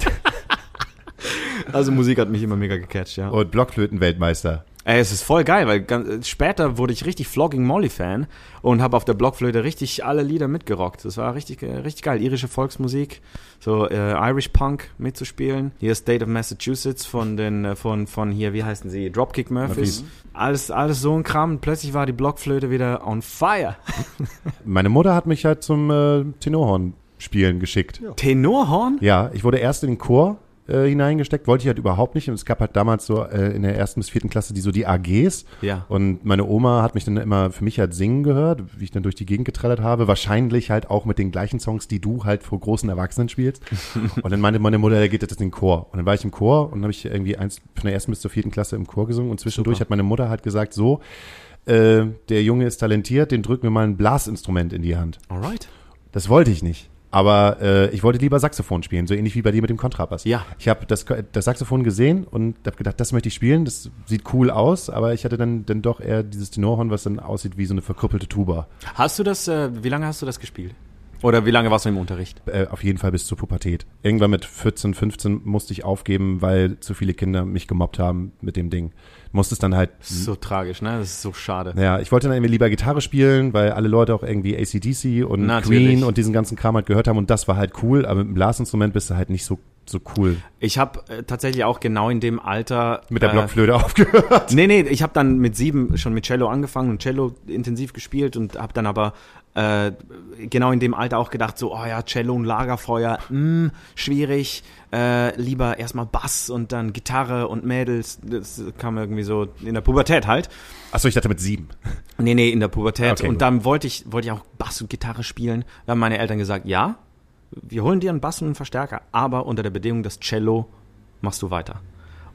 Speaker 4: also Musik hat mich immer mega gecatcht, ja.
Speaker 2: und Blockflöten-Weltmeister?
Speaker 4: Ey, es ist voll geil, weil ganz, später wurde ich richtig Flogging Molly Fan und habe auf der Blockflöte richtig alle Lieder mitgerockt. Das war richtig, äh, richtig geil. Irische Volksmusik, so äh, Irish Punk mitzuspielen. Hier State of Massachusetts von den, äh, von, von hier, wie heißen sie? Dropkick Murphys. Alles, alles so ein Kram. Und plötzlich war die Blockflöte wieder on fire.
Speaker 2: Meine Mutter hat mich halt zum äh, Tenorhorn spielen geschickt.
Speaker 4: Tenorhorn?
Speaker 2: Ja, ich wurde erst in den Chor äh, hineingesteckt, wollte ich halt überhaupt nicht. Und es gab halt damals so äh, in der ersten bis vierten Klasse die so die AGs.
Speaker 4: Ja.
Speaker 2: Und meine Oma hat mich dann immer für mich halt singen gehört, wie ich dann durch die Gegend getrellert habe. Wahrscheinlich halt auch mit den gleichen Songs, die du halt vor großen Erwachsenen spielst. und dann meinte meine Mutter, er geht jetzt in den Chor. Und dann war ich im Chor und dann habe ich irgendwie eins von der ersten bis zur vierten Klasse im Chor gesungen. Und zwischendurch
Speaker 4: Super.
Speaker 2: hat meine Mutter halt gesagt, so, äh, der Junge ist talentiert, den drücken wir mal ein Blasinstrument in die Hand.
Speaker 4: Alright.
Speaker 2: Das wollte ich nicht. Aber äh, ich wollte lieber Saxophon spielen, so ähnlich wie bei dir mit dem Kontrabass.
Speaker 4: Ja.
Speaker 2: Ich habe das, das Saxophon gesehen und habe gedacht, das möchte ich spielen, das sieht cool aus, aber ich hatte dann, dann doch eher dieses Tenorhorn, was dann aussieht wie so eine verkrüppelte Tuba.
Speaker 4: Hast du das, äh, wie lange hast du das gespielt? Oder wie lange warst du im Unterricht?
Speaker 2: Äh, auf jeden Fall bis zur Pubertät. Irgendwann mit 14, 15 musste ich aufgeben, weil zu viele Kinder mich gemobbt haben mit dem Ding. Musste es dann halt
Speaker 4: Das ist so tragisch, ne? Das ist so schade.
Speaker 2: Ja, ich wollte dann irgendwie lieber Gitarre spielen, weil alle Leute auch irgendwie ACDC und
Speaker 4: Natürlich.
Speaker 2: Queen und diesen ganzen Kram halt gehört haben und das war halt cool, aber mit dem Blasinstrument bist du halt nicht so so cool?
Speaker 4: Ich habe äh, tatsächlich auch genau in dem Alter
Speaker 2: Mit der
Speaker 4: äh,
Speaker 2: Blockflöte aufgehört.
Speaker 4: Nee, nee, ich habe dann mit sieben schon mit Cello angefangen und Cello intensiv gespielt und habe dann aber äh, genau in dem Alter auch gedacht, so, oh ja, Cello und Lagerfeuer, mh, schwierig, äh, lieber erstmal Bass und dann Gitarre und Mädels, das kam irgendwie so in der Pubertät halt.
Speaker 2: Achso, ich dachte mit sieben.
Speaker 4: Nee, nee, in der Pubertät.
Speaker 2: Okay,
Speaker 4: und
Speaker 2: gut.
Speaker 4: dann wollte ich, wollte ich auch Bass und Gitarre spielen. Da haben meine Eltern gesagt, ja, wir holen dir einen Bass und einen Verstärker, aber unter der Bedingung, das Cello machst du weiter.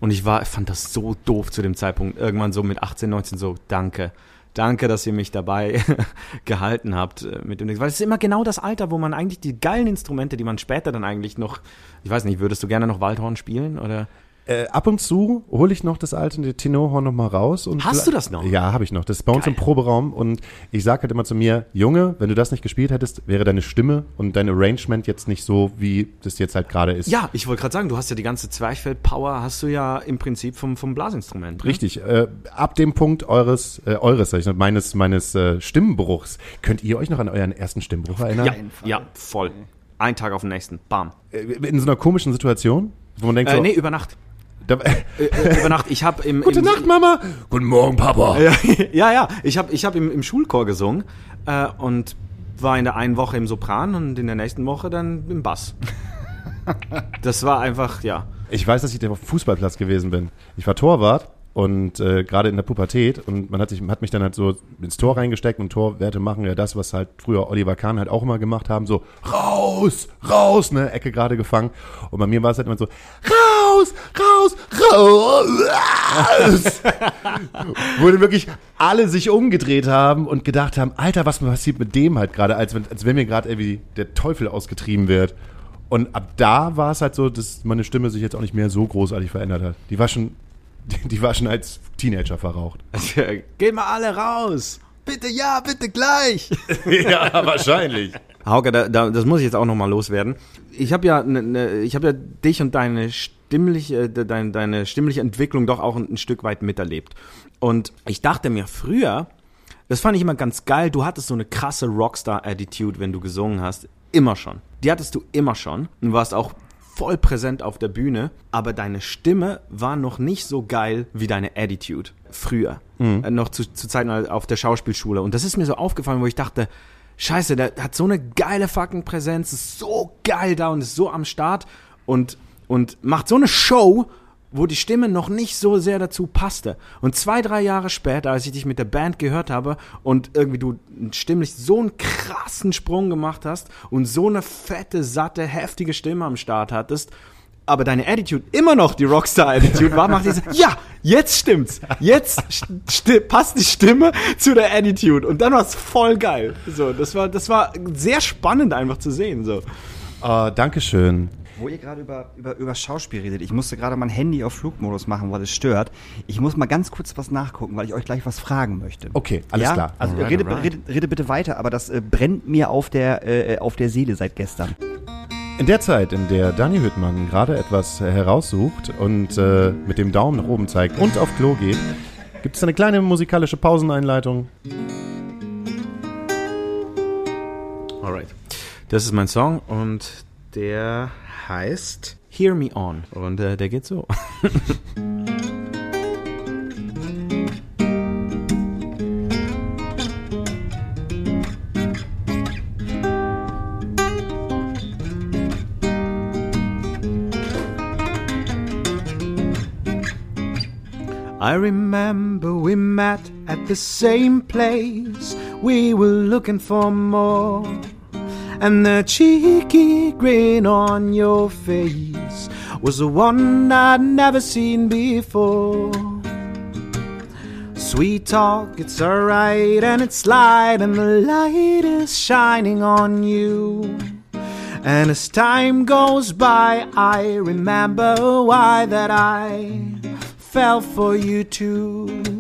Speaker 4: Und ich war, ich fand das so doof zu dem Zeitpunkt. Irgendwann so mit 18, 19 so, danke. Danke, dass ihr mich dabei gehalten habt äh, mit dem, weil es ist immer genau das Alter, wo man eigentlich die geilen Instrumente, die man später dann eigentlich noch, ich weiß nicht, würdest du gerne noch Waldhorn spielen oder?
Speaker 2: Äh, ab und zu hole ich noch das alte Tenorhorn noch mal raus. Und
Speaker 4: Hast du das noch?
Speaker 2: Ja, habe ich noch. Das ist bei uns
Speaker 4: Geil.
Speaker 2: im Proberaum und ich sage halt immer zu mir, Junge, wenn du das nicht gespielt hättest, wäre deine Stimme und dein Arrangement jetzt nicht so, wie das jetzt halt gerade ist.
Speaker 4: Ja, ich wollte gerade sagen, du hast ja die ganze Zwerchfell-Power, hast du ja im Prinzip vom, vom Blasinstrument. ne?
Speaker 2: Richtig. Äh, ab dem Punkt eures, äh, eures, noch, meines, meines äh, Stimmbruchs, könnt ihr euch noch an euren ersten Stimmbruch erinnern?
Speaker 4: Ja, ja, voll. Ein Tag auf den nächsten. Bam.
Speaker 2: Äh, In so einer komischen Situation, wo man denkt
Speaker 4: Äh,
Speaker 2: so,
Speaker 4: nee, über Nacht. Äh, äh, über Nacht. Ich habe im,
Speaker 2: Gute
Speaker 4: im
Speaker 2: Nacht, Mama. Guten Morgen, Papa.
Speaker 4: Ja, ja, ja. Ich habe ich hab im, im Schulchor gesungen äh, und war in der einen Woche im Sopran und in der nächsten Woche dann im Bass. Das war einfach, ja.
Speaker 2: Ich weiß, dass ich auf dem Fußballplatz gewesen bin. Ich war Torwart und äh, gerade in der Pubertät und man hat sich hat mich dann halt so ins Tor reingesteckt und Torwerte machen ja das, was halt früher Oliver Kahn halt auch immer gemacht haben, so raus, raus, ne, Ecke gerade gefangen und bei mir war es halt immer so raus, raus, raus. Wo dann wirklich alle sich umgedreht haben und gedacht haben, Alter, was passiert mit dem halt gerade, als wenn, als wenn mir gerade irgendwie der Teufel ausgetrieben wird. Und ab da war es halt so, dass meine Stimme sich jetzt auch nicht mehr so großartig verändert hat. Die war schon, die, die war schon als Teenager verraucht.
Speaker 4: Geht mal alle raus. Bitte ja, bitte gleich.
Speaker 2: ja, wahrscheinlich.
Speaker 4: Hauke, da, da, das muss ich jetzt auch nochmal loswerden. Ich habe ja, ne, ne, ich habe ja dich und deine stimmliche, de, deine, deine stimmliche Entwicklung doch auch ein, Stück weit miterlebt. Und ich dachte mir früher, das fand ich immer ganz geil, du hattest so eine krasse Rockstar-Attitude, wenn du gesungen hast. Immer schon. Die hattest du immer schon und warst auch voll präsent auf der Bühne, aber deine Stimme war noch nicht so geil wie deine Attitude früher. Äh, noch zu, zu Zeiten auf der Schauspielschule. Und das ist mir so aufgefallen, wo ich dachte, Scheiße, der hat so eine geile fucking Präsenz, ist so geil da und ist so am Start und, und macht so eine Show, wo die Stimme noch nicht so sehr dazu passte. Und zwei, drei Jahre später, als ich dich mit der Band gehört habe und irgendwie du stimmlich so einen krassen Sprung gemacht hast und so eine fette, satte, heftige Stimme am Start hattest, aber deine Attitude immer noch die Rockstar-Attitude war, macht diese, ja, jetzt stimmt's. Jetzt sti passt die Stimme zu der Attitude. Und dann war's voll geil. So, das war, das war sehr spannend einfach zu sehen, so.
Speaker 2: Äh, Dankeschön.
Speaker 3: Wo ihr gerade über, über, über Schauspiel redet, ich musste gerade mein Handy auf Flugmodus machen, weil es stört. Ich muss mal ganz kurz was nachgucken, weil ich euch gleich was fragen möchte.
Speaker 2: Okay, alles
Speaker 3: ja?
Speaker 2: klar.
Speaker 3: Also rede,
Speaker 4: alright.
Speaker 3: rede, rede bitte weiter, aber das äh, brennt mir auf der, äh, auf der Seele seit gestern.
Speaker 2: In der Zeit, in der Dani Hüttmann gerade etwas heraussucht und äh, mit dem Daumen nach oben zeigt und auf Klo geht, gibt es eine kleine musikalische Pauseneinleitung.
Speaker 4: Alright. Das ist mein Song und der heißt Hear Me On. Und äh, der geht so. I remember we met at the same place. We were looking for more. And the cheeky grin on your face was the one I'd never seen before. Sweet talk, it's alright, and it's light, and the light is shining on you. And as time goes by, I remember why that I fell for you too.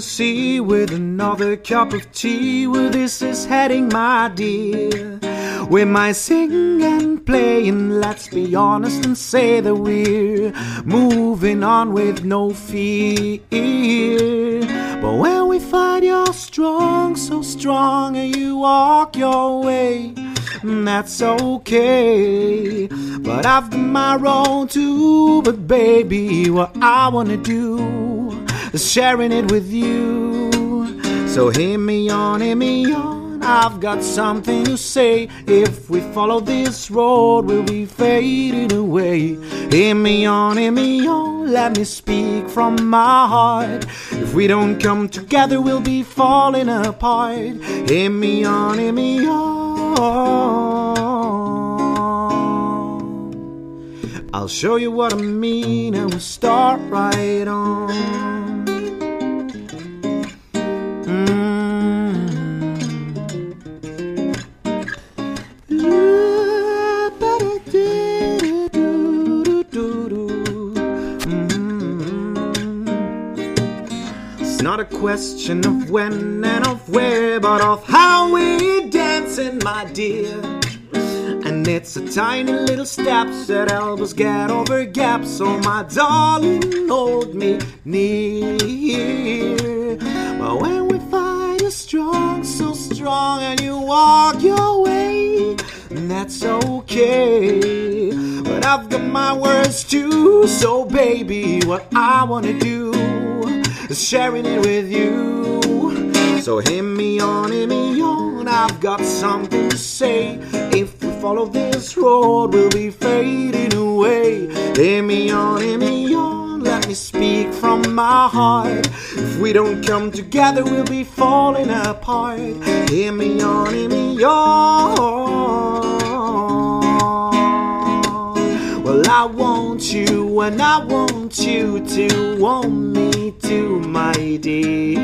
Speaker 4: See with another cup of tea where this is heading, my dear. We might sing and play, and let's be honest and say that we're moving on with no fear. But when we find you're strong, so strong, and you walk your way, that's okay. But I've got my own too. But baby, what I wanna do sharing it with you. So hit me on, hit me on. I've got something to say. If we follow this road, we'll be fading away. Hit me on, hit me on. Let me speak from my heart. If we don't come together, we'll be falling apart. Hit me on, hit me on. I'll show you what I mean, and we'll start right on. Question of when and of where, but of how we're dancing, my dear. And it's a tiny little steps that us get over gaps. So my darling, hold me near. But when we fight, you're strong, so strong, and you walk your way, and that's okay. But I've got my words too. So baby, what I wanna do sharing it with you. So hit me on, hit me on. I've got something to say. If we follow this road, we'll be fading away. Hit me on, hit me on. Let me speak from my heart. If we don't come together, we'll be falling apart. Hit me on, hit me on. Well, I want you and I want you to want me too, my dear.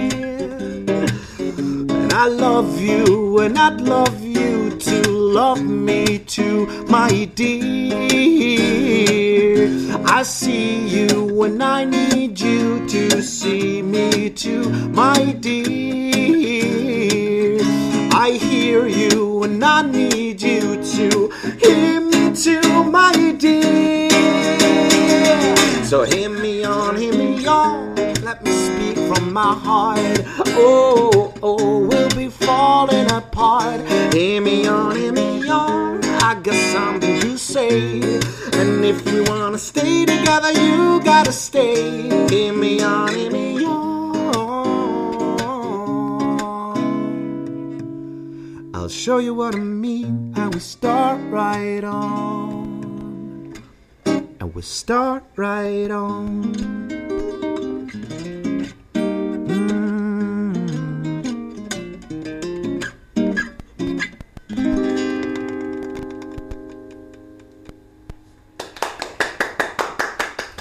Speaker 4: And I love you and I'd love you to love me too, my dear. I see you and I need you to see me too, my dear. I hear you and I need my heart. Oh, oh, we'll be falling apart. Hear me on, hear me on. I got something to say. And if we wanna stay together, you gotta stay. Hear me on, hear me on. I'll show you what I mean, and we start right on. And we start right on.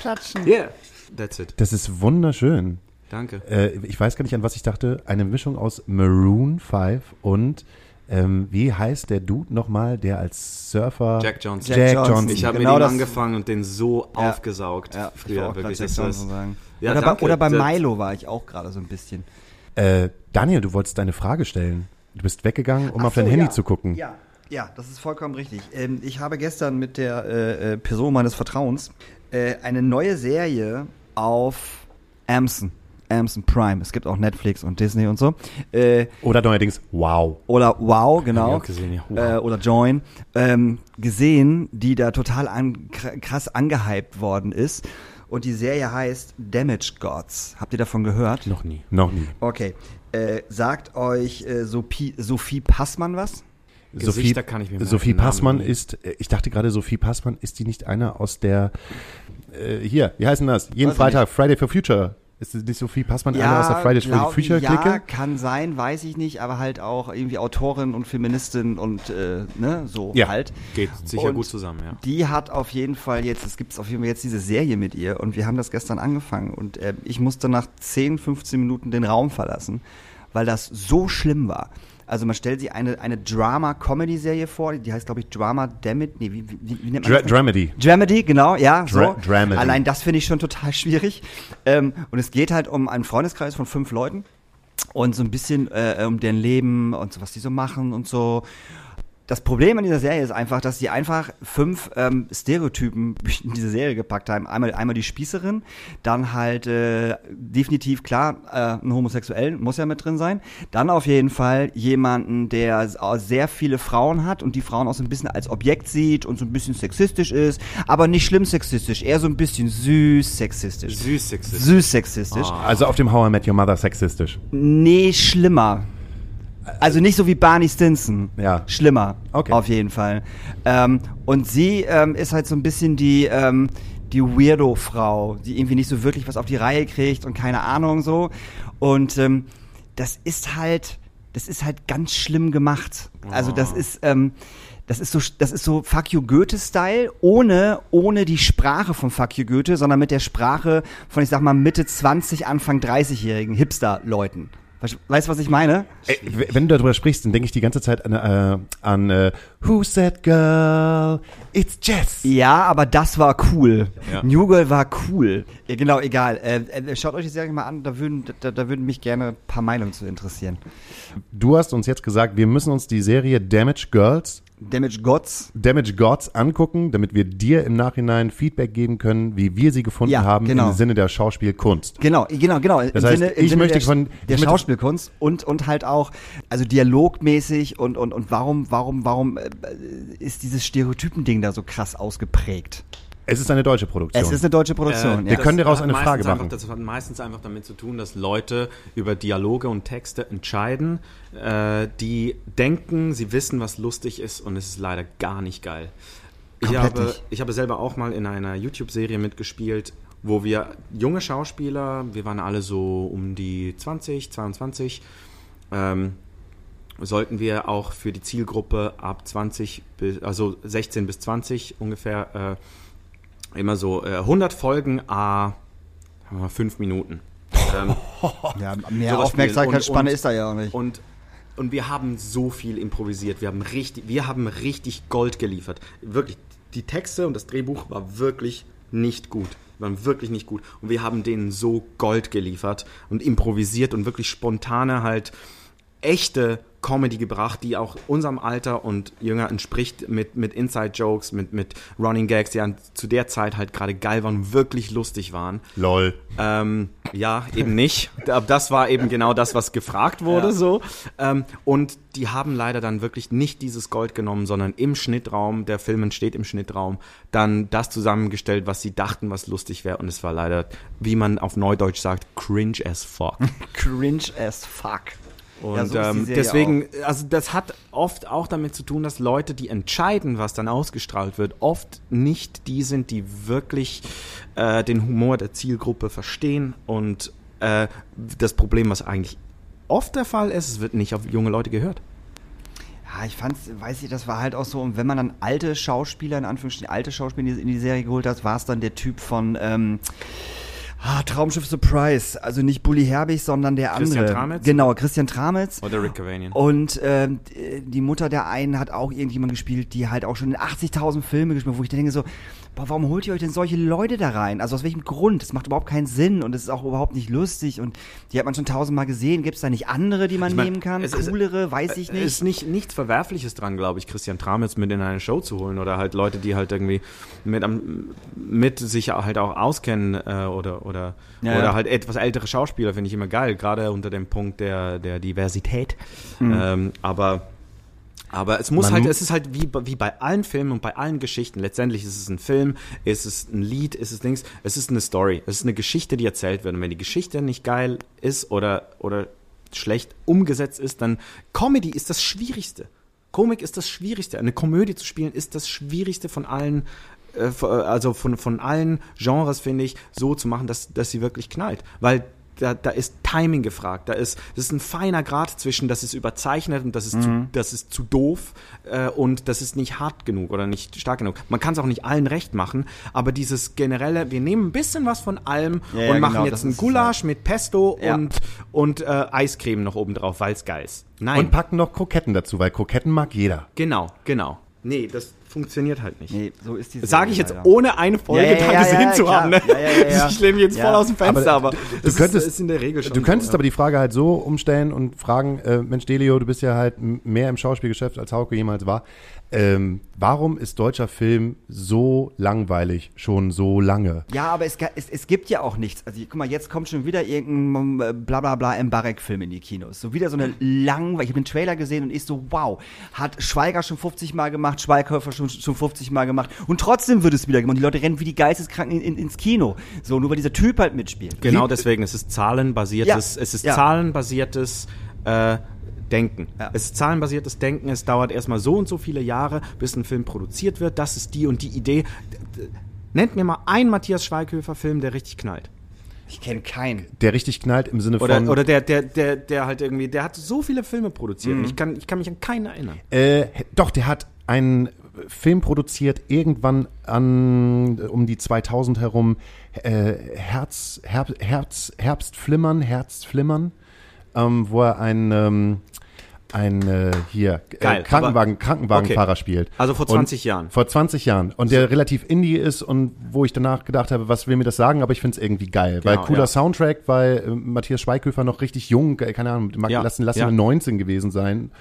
Speaker 6: Klatschen.
Speaker 7: Yeah, that's it.
Speaker 2: Das ist wunderschön.
Speaker 7: Danke.
Speaker 2: Äh, ich weiß gar nicht, an was ich dachte. Eine Mischung aus Maroon 5 und ähm, wie heißt der Dude nochmal, der als Surfer.
Speaker 7: Jack Johnson.
Speaker 2: Jack,
Speaker 3: Jack
Speaker 2: Johnson.
Speaker 3: Johnson.
Speaker 7: Ich habe
Speaker 3: Genau
Speaker 7: mit ihm angefangen und den so
Speaker 3: Ja.
Speaker 7: aufgesaugt
Speaker 3: Ja,
Speaker 7: früher. wirklich.
Speaker 3: Jack Johnson sagen.
Speaker 7: Ja,
Speaker 3: oder,
Speaker 7: danke.
Speaker 3: bei, oder bei Milo war ich auch gerade so ein bisschen.
Speaker 2: Äh, Daniel, du wolltest deine Frage stellen. Du bist weggegangen, um
Speaker 3: Ach
Speaker 2: auf dein
Speaker 3: so,
Speaker 2: Handy
Speaker 3: ja.
Speaker 2: zu gucken.
Speaker 3: Ja, ja, das ist vollkommen richtig. Ähm, ich habe gestern mit der äh, äh, Person meines Vertrauens äh, eine neue Serie auf Amazon, Amazon Prime. Es gibt auch Netflix und Disney und so. Äh,
Speaker 2: Oder neuerdings, wow.
Speaker 3: oder Wow, genau.
Speaker 7: Gesehen, ja. Wow.
Speaker 3: Äh, oder Join. Ähm, gesehen, die da total an, kr- krass angehypt worden ist. Und die Serie heißt Damage Gods. Habt ihr davon gehört?
Speaker 7: Noch nie.
Speaker 2: Noch nie.
Speaker 3: Okay. Äh, sagt euch äh, Sophie, Sophie Passmann was?
Speaker 2: Sophie,
Speaker 7: Gesichter kann ich mir merken,
Speaker 2: Sophie Passmann
Speaker 7: nie.
Speaker 2: ist, äh, ich dachte gerade, Sophie Passmann, ist die nicht einer aus der, äh, hier, wie heißt denn das? Jeden
Speaker 3: Weiß
Speaker 2: Freitag, Friday for Future. Ist nicht Sophie Passmann einer aus der Fridays for Future
Speaker 3: Ja,
Speaker 2: Clique?
Speaker 3: kann sein, weiß ich nicht, aber halt auch irgendwie Autorin und Feministin und äh, ne, so
Speaker 2: Ja.
Speaker 3: halt.
Speaker 7: Geht sicher
Speaker 3: Und
Speaker 7: gut zusammen, ja.
Speaker 3: Die hat auf jeden Fall jetzt, es gibt auf jeden Fall jetzt diese Serie mit ihr und wir haben das gestern angefangen und äh, ich musste nach 10, 15 Minuten den Raum verlassen, weil das so schlimm war. Also man stellt sich eine, eine Drama-Comedy-Serie vor, die heißt glaube ich Drama Dammit, nee, wie, wie, wie nennt man
Speaker 2: Dra
Speaker 3: das?
Speaker 2: Dramedy.
Speaker 3: Dramedy, genau, ja.
Speaker 2: Dra-
Speaker 3: so.
Speaker 2: Dramedy.
Speaker 3: Allein das finde ich schon total schwierig. Ähm, und es geht halt um einen Freundeskreis von fünf Leuten und so ein bisschen äh, um deren Leben und so, was die so machen und so. Das Problem an dieser Serie ist einfach, dass sie einfach fünf ähm, Stereotypen in diese Serie gepackt haben. Einmal, einmal die Spießerin, dann halt äh, definitiv klar, äh, ein Homosexuellen muss ja mit drin sein. Dann auf jeden Fall jemanden, der sehr viele Frauen hat und die Frauen auch so ein bisschen als Objekt sieht und so ein bisschen sexistisch ist, aber nicht schlimm sexistisch, eher so ein bisschen süß sexistisch.
Speaker 4: Süß sexistisch.
Speaker 3: Süß sexistisch.
Speaker 2: Also auf dem How I Met Your Mother sexistisch.
Speaker 3: Nee, schlimmer. Also nicht so wie Barney Stinson.
Speaker 2: Ja.
Speaker 3: Schlimmer.
Speaker 2: Okay.
Speaker 3: Auf jeden Fall. Ähm, und sie ähm, ist halt so ein bisschen die, ähm, die Weirdo-Frau, die irgendwie nicht so wirklich was auf die Reihe kriegt und keine Ahnung so. Und ähm, das ist halt, das ist halt ganz schlimm gemacht. Also das ist, ähm, das ist so, das ist so Fuck you Goethe-Style, ohne, ohne die Sprache von Fuck you Goethe, sondern mit der Sprache von, ich sag mal, Mitte 20, Anfang 30-jährigen Hipster-Leuten. Weißt du, was ich meine?
Speaker 2: Ey, wenn du darüber sprichst, dann denke ich die ganze Zeit an, äh, an äh, Who Said Girl? It's Jess.
Speaker 3: Ja, aber das war cool.
Speaker 4: Ja.
Speaker 3: New Girl war cool. Ja, genau, egal. Äh, äh, schaut euch die Serie mal an, da würden, da, da würden mich gerne ein paar Meinungen zu interessieren.
Speaker 2: Du hast uns jetzt gesagt, wir müssen uns die Serie Damage Girls,
Speaker 3: Damage Gods.
Speaker 2: Damage Gods angucken, damit wir dir im Nachhinein Feedback geben können, wie wir sie gefunden
Speaker 3: Ja,
Speaker 2: haben
Speaker 3: genau.
Speaker 2: im Sinne der Schauspielkunst.
Speaker 3: Genau, genau, genau. Im
Speaker 2: Das heißt, ich möchte
Speaker 3: der,
Speaker 2: von-
Speaker 3: der Schauspielkunst und und halt auch also dialogmäßig und und und warum warum warum äh, ist dieses Stereotypen-Ding da so krass ausgeprägt?
Speaker 2: Es ist eine deutsche Produktion.
Speaker 3: Es ist eine deutsche Produktion.
Speaker 2: wir
Speaker 3: ja.
Speaker 2: können daraus eine Frage
Speaker 4: einfach,
Speaker 2: machen.
Speaker 4: Das hat meistens einfach damit zu tun, dass Leute über Dialoge und Texte entscheiden, äh, die denken, sie wissen, was lustig ist und es ist leider gar nicht geil. Ich habe, ich habe selber auch mal in einer YouTube-Serie mitgespielt, wo wir junge Schauspieler, wir waren alle so um die 20, 22, ähm, sollten wir auch für die Zielgruppe ab 20, bis, also 16 bis 20 ungefähr, äh, immer so äh, 100 Folgen, a 5 Minuten. ähm,
Speaker 3: ja, mehr Aufmerksamkeitsspanne ist da ja auch nicht.
Speaker 4: und, und wir haben so viel improvisiert. Wir haben richtig, wir haben richtig Gold geliefert. Wirklich, die Texte und das Drehbuch war wirklich nicht gut. Waren wirklich nicht gut. Und wir haben denen so Gold geliefert und improvisiert und wirklich spontane halt echte Comedy gebracht, die auch unserem Alter und jünger entspricht mit, mit Inside-Jokes, mit, mit Running Gags, die an, zu der Zeit halt gerade geil waren, wirklich lustig waren.
Speaker 2: Lol.
Speaker 4: Ähm, ja, eben nicht. Aber das war eben genau das, was gefragt wurde, so. Ähm, und die haben leider dann wirklich nicht dieses Gold genommen, sondern im Schnittraum, der Film entsteht im Schnittraum, dann das zusammengestellt, was sie dachten, was lustig wäre. Und es war leider, wie man auf Neudeutsch sagt, cringe as fuck.
Speaker 3: Cringe as fuck.
Speaker 4: Und
Speaker 3: Ja, so
Speaker 4: ähm, deswegen, also das hat oft auch damit zu tun, dass Leute, die entscheiden, was dann ausgestrahlt wird, oft nicht die sind, die wirklich äh, den Humor der Zielgruppe verstehen. Und äh, das Problem, was eigentlich oft der Fall ist, es wird nicht auf junge Leute gehört.
Speaker 3: Ja, ich fand's, weiß ich, das war halt auch so, und wenn man dann alte Schauspieler, in Anführungsstrichen alte Schauspieler in die Serie geholt hat, war es dann der Typ von ähm, ah, Traumschiff Surprise. Also nicht Bully Herbig, sondern der
Speaker 4: Christian
Speaker 3: andere.
Speaker 4: Tramitz?
Speaker 3: Genau, Christian Tramitz.
Speaker 4: Oder Rick Cavanian.
Speaker 3: Und ähm, die Mutter der einen hat auch irgendjemand gespielt, die halt auch schon in 80.000 Filme gespielt hat, wo ich denke so, boah, warum holt ihr euch denn solche Leute da rein? Also aus welchem Grund? Das macht überhaupt keinen Sinn und es ist auch überhaupt nicht lustig und die hat man schon tausendmal gesehen. Gibt es da nicht andere, die man
Speaker 4: Ich mein,
Speaker 3: nehmen kann?
Speaker 4: es ist-
Speaker 3: Coolere, weiß ich
Speaker 4: Es
Speaker 3: nicht.
Speaker 4: ist nicht nichts Verwerfliches dran, glaube ich, Christian Tramitz mit in eine Show zu holen oder halt Leute, die halt irgendwie mit, mit sich halt auch auskennen äh, oder oder
Speaker 3: Ja,
Speaker 4: oder
Speaker 3: ja.
Speaker 4: halt etwas ältere Schauspieler finde ich immer geil, gerade unter dem Punkt der der Diversität.
Speaker 3: Mhm.
Speaker 4: Ähm, aber aber es muss
Speaker 2: Man
Speaker 4: halt, es ist halt wie, bei- wie bei allen Filmen und bei allen Geschichten. Letztendlich ist es ein Film, ist es ein Lied, ist es Dings, es ist eine Story, es ist eine Geschichte, die erzählt wird. Und wenn die Geschichte nicht geil ist oder, oder schlecht umgesetzt ist, dann Comedy ist das Schwierigste. Komik ist das Schwierigste. Eine Komödie zu spielen ist das Schwierigste von allen, äh, v- also von, von allen Genres, finde ich, so zu machen, dass, dass sie wirklich knallt. Weil da, da ist Timing gefragt. Da ist, das ist ein feiner Grad zwischen, das ist überzeichnet und das ist, zu, das ist zu doof äh, und das ist nicht hart genug oder nicht stark genug. Man kann es auch nicht allen recht machen, aber dieses generelle, wir nehmen ein bisschen was von allem
Speaker 3: Ja, ja,
Speaker 4: und machen
Speaker 3: genau,
Speaker 4: jetzt ein Gulasch mit Pesto
Speaker 3: Ja.
Speaker 4: und, und äh, Eiscreme noch oben drauf, weil es geil ist. Nein.
Speaker 2: Und packen noch Kroketten dazu, weil Kroketten mag jeder.
Speaker 4: Genau, genau. Nee, das funktioniert halt nicht.
Speaker 3: Nee, so ist die
Speaker 4: Sage ich jetzt
Speaker 3: leider.
Speaker 4: ohne eine Folge
Speaker 3: Ja, ja,
Speaker 4: da
Speaker 3: ja,
Speaker 4: gesehen
Speaker 3: ja,
Speaker 4: zu
Speaker 3: klar.
Speaker 4: haben. Ne? Ich lehne mich jetzt voll aus dem Fenster, aber,
Speaker 2: du-
Speaker 4: das
Speaker 2: du könntest-
Speaker 4: ist, ist in der Regel schon
Speaker 2: Du könntest
Speaker 4: so,
Speaker 2: aber die Frage halt so umstellen und fragen, äh, Mensch Delio, du bist ja halt mehr im Schauspielgeschäft als Hauke jemals war. Ähm, warum ist deutscher Film so langweilig schon so lange?
Speaker 3: Ja, aber es, es, es gibt ja auch nichts. Also guck mal, jetzt kommt schon wieder irgendein äh, blablabla Mbarek-Film in die Kinos. So wieder so eine langweilig. Ich habe den Trailer gesehen und ich so, wow, hat Schweiger schon 50 Mal gemacht, Schweighöfer schon, schon 50 Mal gemacht und trotzdem wird es wieder gemacht. Und die Leute rennen wie die Geisteskranken in, in, ins Kino. So, nur weil dieser Typ halt mitspielt.
Speaker 4: Genau deswegen, es ist zahlenbasiertes,
Speaker 3: Ja,
Speaker 4: es ist
Speaker 3: ja.
Speaker 4: zahlenbasiertes äh, Denken.
Speaker 3: Ja.
Speaker 4: Es ist zahlenbasiertes Denken, es dauert erstmal so und so viele Jahre, bis ein Film produziert wird. Das ist die und die Idee. Nennt mir mal einen Matthias Schweighöfer-Film, der richtig knallt.
Speaker 3: Ich kenne keinen.
Speaker 2: Der richtig knallt im Sinne
Speaker 4: Oder,
Speaker 2: von.
Speaker 4: oder der, der, der, der halt irgendwie, der hat so viele Filme produziert
Speaker 3: Mhm.
Speaker 4: und ich kann, ich kann mich an keinen erinnern.
Speaker 2: Äh, doch, der hat einen Film produziert, irgendwann an um die 2000 herum, äh, Herz, Herb, Herz, Herbstflimmern, Herzflimmern, ähm, wo er ein, ähm, ein äh, hier
Speaker 4: Geil,
Speaker 2: äh, Krankenwagen, Krankenwagenfahrer
Speaker 4: okay.
Speaker 2: spielt.
Speaker 4: Also vor
Speaker 2: Und
Speaker 4: 20 Jahren.
Speaker 2: Vor 20 Jahren. Und der relativ indie ist und wo ich danach gedacht habe, was will mir das sagen, aber ich finde es irgendwie geil. weil
Speaker 4: Genau,
Speaker 2: cooler
Speaker 4: ja.
Speaker 2: Soundtrack, weil äh, Matthias Schweighöfer noch richtig jung, äh, keine Ahnung, mag,
Speaker 4: Ja,
Speaker 2: lassen, lassen
Speaker 4: ja.
Speaker 2: wir 19 gewesen sein.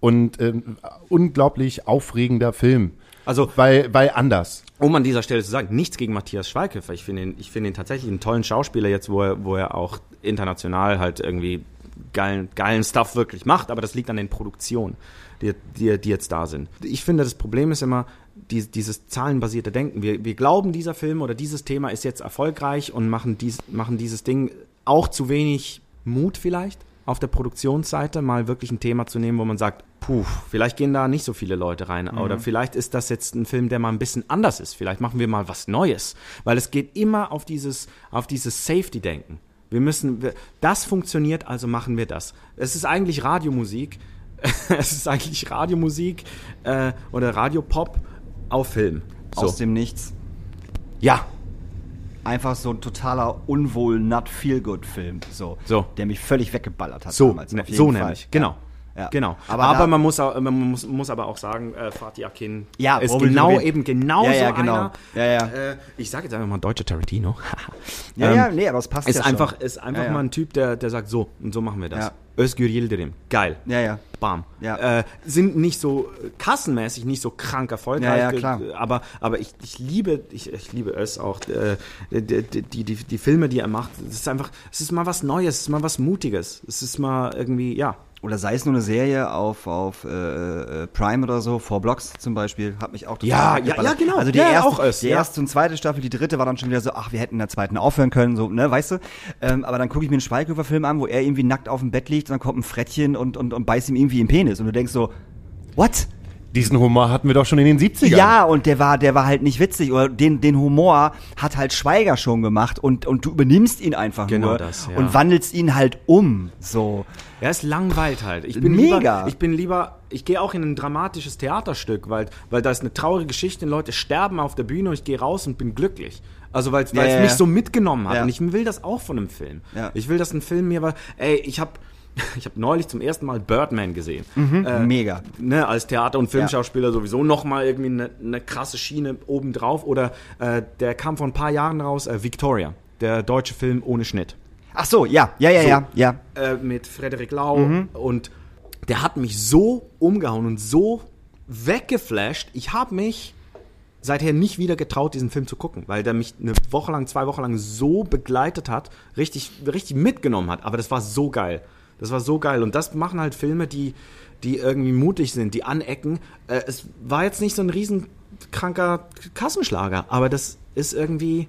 Speaker 2: Und ähm, unglaublich aufregender Film.
Speaker 4: Also-
Speaker 2: weil, weil anders.
Speaker 4: Um an dieser Stelle zu sagen, nichts gegen Matthias Schweighöfer. Ich finde ihn, ich finde ihn tatsächlich einen tollen Schauspieler jetzt, wo er, wo er auch international halt irgendwie geilen, geilen Stuff wirklich macht, aber das liegt an den Produktionen, die, die, die jetzt da sind. Ich finde, das Problem ist immer die, dieses zahlenbasierte Denken. Wir, wir glauben, dieser Film oder dieses Thema ist jetzt erfolgreich und machen, dies, machen dieses Ding auch zu wenig Mut vielleicht auf der Produktionsseite mal wirklich ein Thema zu nehmen, wo man sagt, puh, vielleicht gehen da nicht so viele Leute rein. Oder vielleicht ist das jetzt ein Film, der mal ein bisschen anders ist. Vielleicht machen wir mal was Neues. Weil es geht immer auf dieses, auf dieses Safety-Denken. Wir müssen, das funktioniert, also machen wir das. Es ist eigentlich Radiomusik. es ist eigentlich Radiomusik äh, oder Radiopop auf Film. So.
Speaker 3: Aus dem Nichts.
Speaker 4: ja,
Speaker 3: Einfach so ein totaler unwohl not feel good Film, so,
Speaker 4: So.
Speaker 3: der mich völlig weggeballert hat
Speaker 4: So,
Speaker 3: damals.
Speaker 4: ne, so
Speaker 3: Fall.
Speaker 4: nämlich, genau.
Speaker 3: Ja. Ja.
Speaker 4: Genau.
Speaker 3: Aber
Speaker 4: Aber, man, muss auch, man muss, muss aber auch sagen, äh, Fatih Akin
Speaker 3: Ja,
Speaker 4: ist genau
Speaker 3: Julian.
Speaker 4: eben genau
Speaker 3: Ja, ja,
Speaker 4: so
Speaker 3: genau.
Speaker 4: einer.
Speaker 3: Ja, ja.
Speaker 4: Äh, ich sage jetzt einfach mal deutscher Tarantino.
Speaker 3: Ja,
Speaker 4: Ähm,
Speaker 3: ja, nee, aber es passt
Speaker 4: ist einfach,
Speaker 3: schon.
Speaker 4: ist einfach mal ein Typ, der, der sagt so und so machen wir das. Özgür Yildirim, geil.
Speaker 3: Ja, ja.
Speaker 4: Bam.
Speaker 3: Ja.
Speaker 4: Äh, sind nicht so äh, kassenmäßig nicht so krank erfolgreich,
Speaker 3: Ja, ja, klar.
Speaker 4: äh, aber aber ich, ich liebe ich, ich liebe es auch äh, die, die, die, die, die Filme, die er macht. Es ist einfach, es ist mal was Neues, es ist mal was Mutiges, es ist mal irgendwie ja.
Speaker 3: Oder sei es nur eine Serie auf, auf äh, äh, Prime oder so, Four Blocks zum Beispiel, hat mich auch total
Speaker 4: Ja, ja, ja, genau.
Speaker 3: Also die,
Speaker 4: Ja,
Speaker 3: erste,
Speaker 4: es,
Speaker 3: die
Speaker 4: ja.
Speaker 3: erste und zweite Staffel, die dritte war dann schon wieder so, ach, wir hätten in der zweiten aufhören können, so, ne, weißt du? Ähm, aber dann gucke ich mir einen Schweighöfer-Film an, wo er irgendwie nackt auf dem Bett liegt und dann kommt ein Frettchen und, und, und beißt ihm irgendwie im Penis. Und du denkst so, what?
Speaker 2: Diesen Humor hatten wir doch schon in den 70ern.
Speaker 3: Ja, und der war, der war halt nicht witzig. Oder den, den Humor hat halt Schweiger schon gemacht und, und du übernimmst ihn einfach
Speaker 4: Genau
Speaker 3: nur
Speaker 4: das, ja.
Speaker 3: und wandelst ihn halt um. So.
Speaker 4: Ja, es langweilt halt. Ich bin
Speaker 3: Mega.
Speaker 4: Lieber, ich bin lieber, ich gehe auch in ein dramatisches Theaterstück, weil, weil da ist eine traurige Geschichte, Leute sterben auf der Bühne und ich gehe raus und bin glücklich. Also weil es
Speaker 3: Ja, ja,
Speaker 4: mich
Speaker 3: ja.
Speaker 4: so mitgenommen hat.
Speaker 3: Ja.
Speaker 4: Und ich will das auch von einem Film.
Speaker 3: Ja.
Speaker 4: Ich will, dass ein Film mir war, ey, ich habe ich hab neulich zum ersten Mal Birdman gesehen. Äh,
Speaker 3: Mega.
Speaker 4: ne, als Theater- und Filmschauspieler sowieso nochmal irgendwie eine, eine krasse Schiene obendrauf. Oder äh, der kam vor ein paar Jahren raus, äh, Victoria, der deutsche Film ohne Schnitt
Speaker 3: Ach so, ja, ja, ja,
Speaker 4: So.
Speaker 3: ja, ja.
Speaker 4: äh, mit Frederik Lau und der hat mich so umgehauen und so weggeflasht. Ich habe mich seither nicht wieder getraut, diesen Film zu gucken, weil der mich eine Woche lang, zwei Wochen lang so begleitet hat, richtig, richtig mitgenommen hat. Aber das war so geil. Das war so geil. Und das machen halt Filme, die, die irgendwie mutig sind, die anecken. Äh, es war jetzt nicht so ein riesenkranker Kassenschlager, aber das ist irgendwie,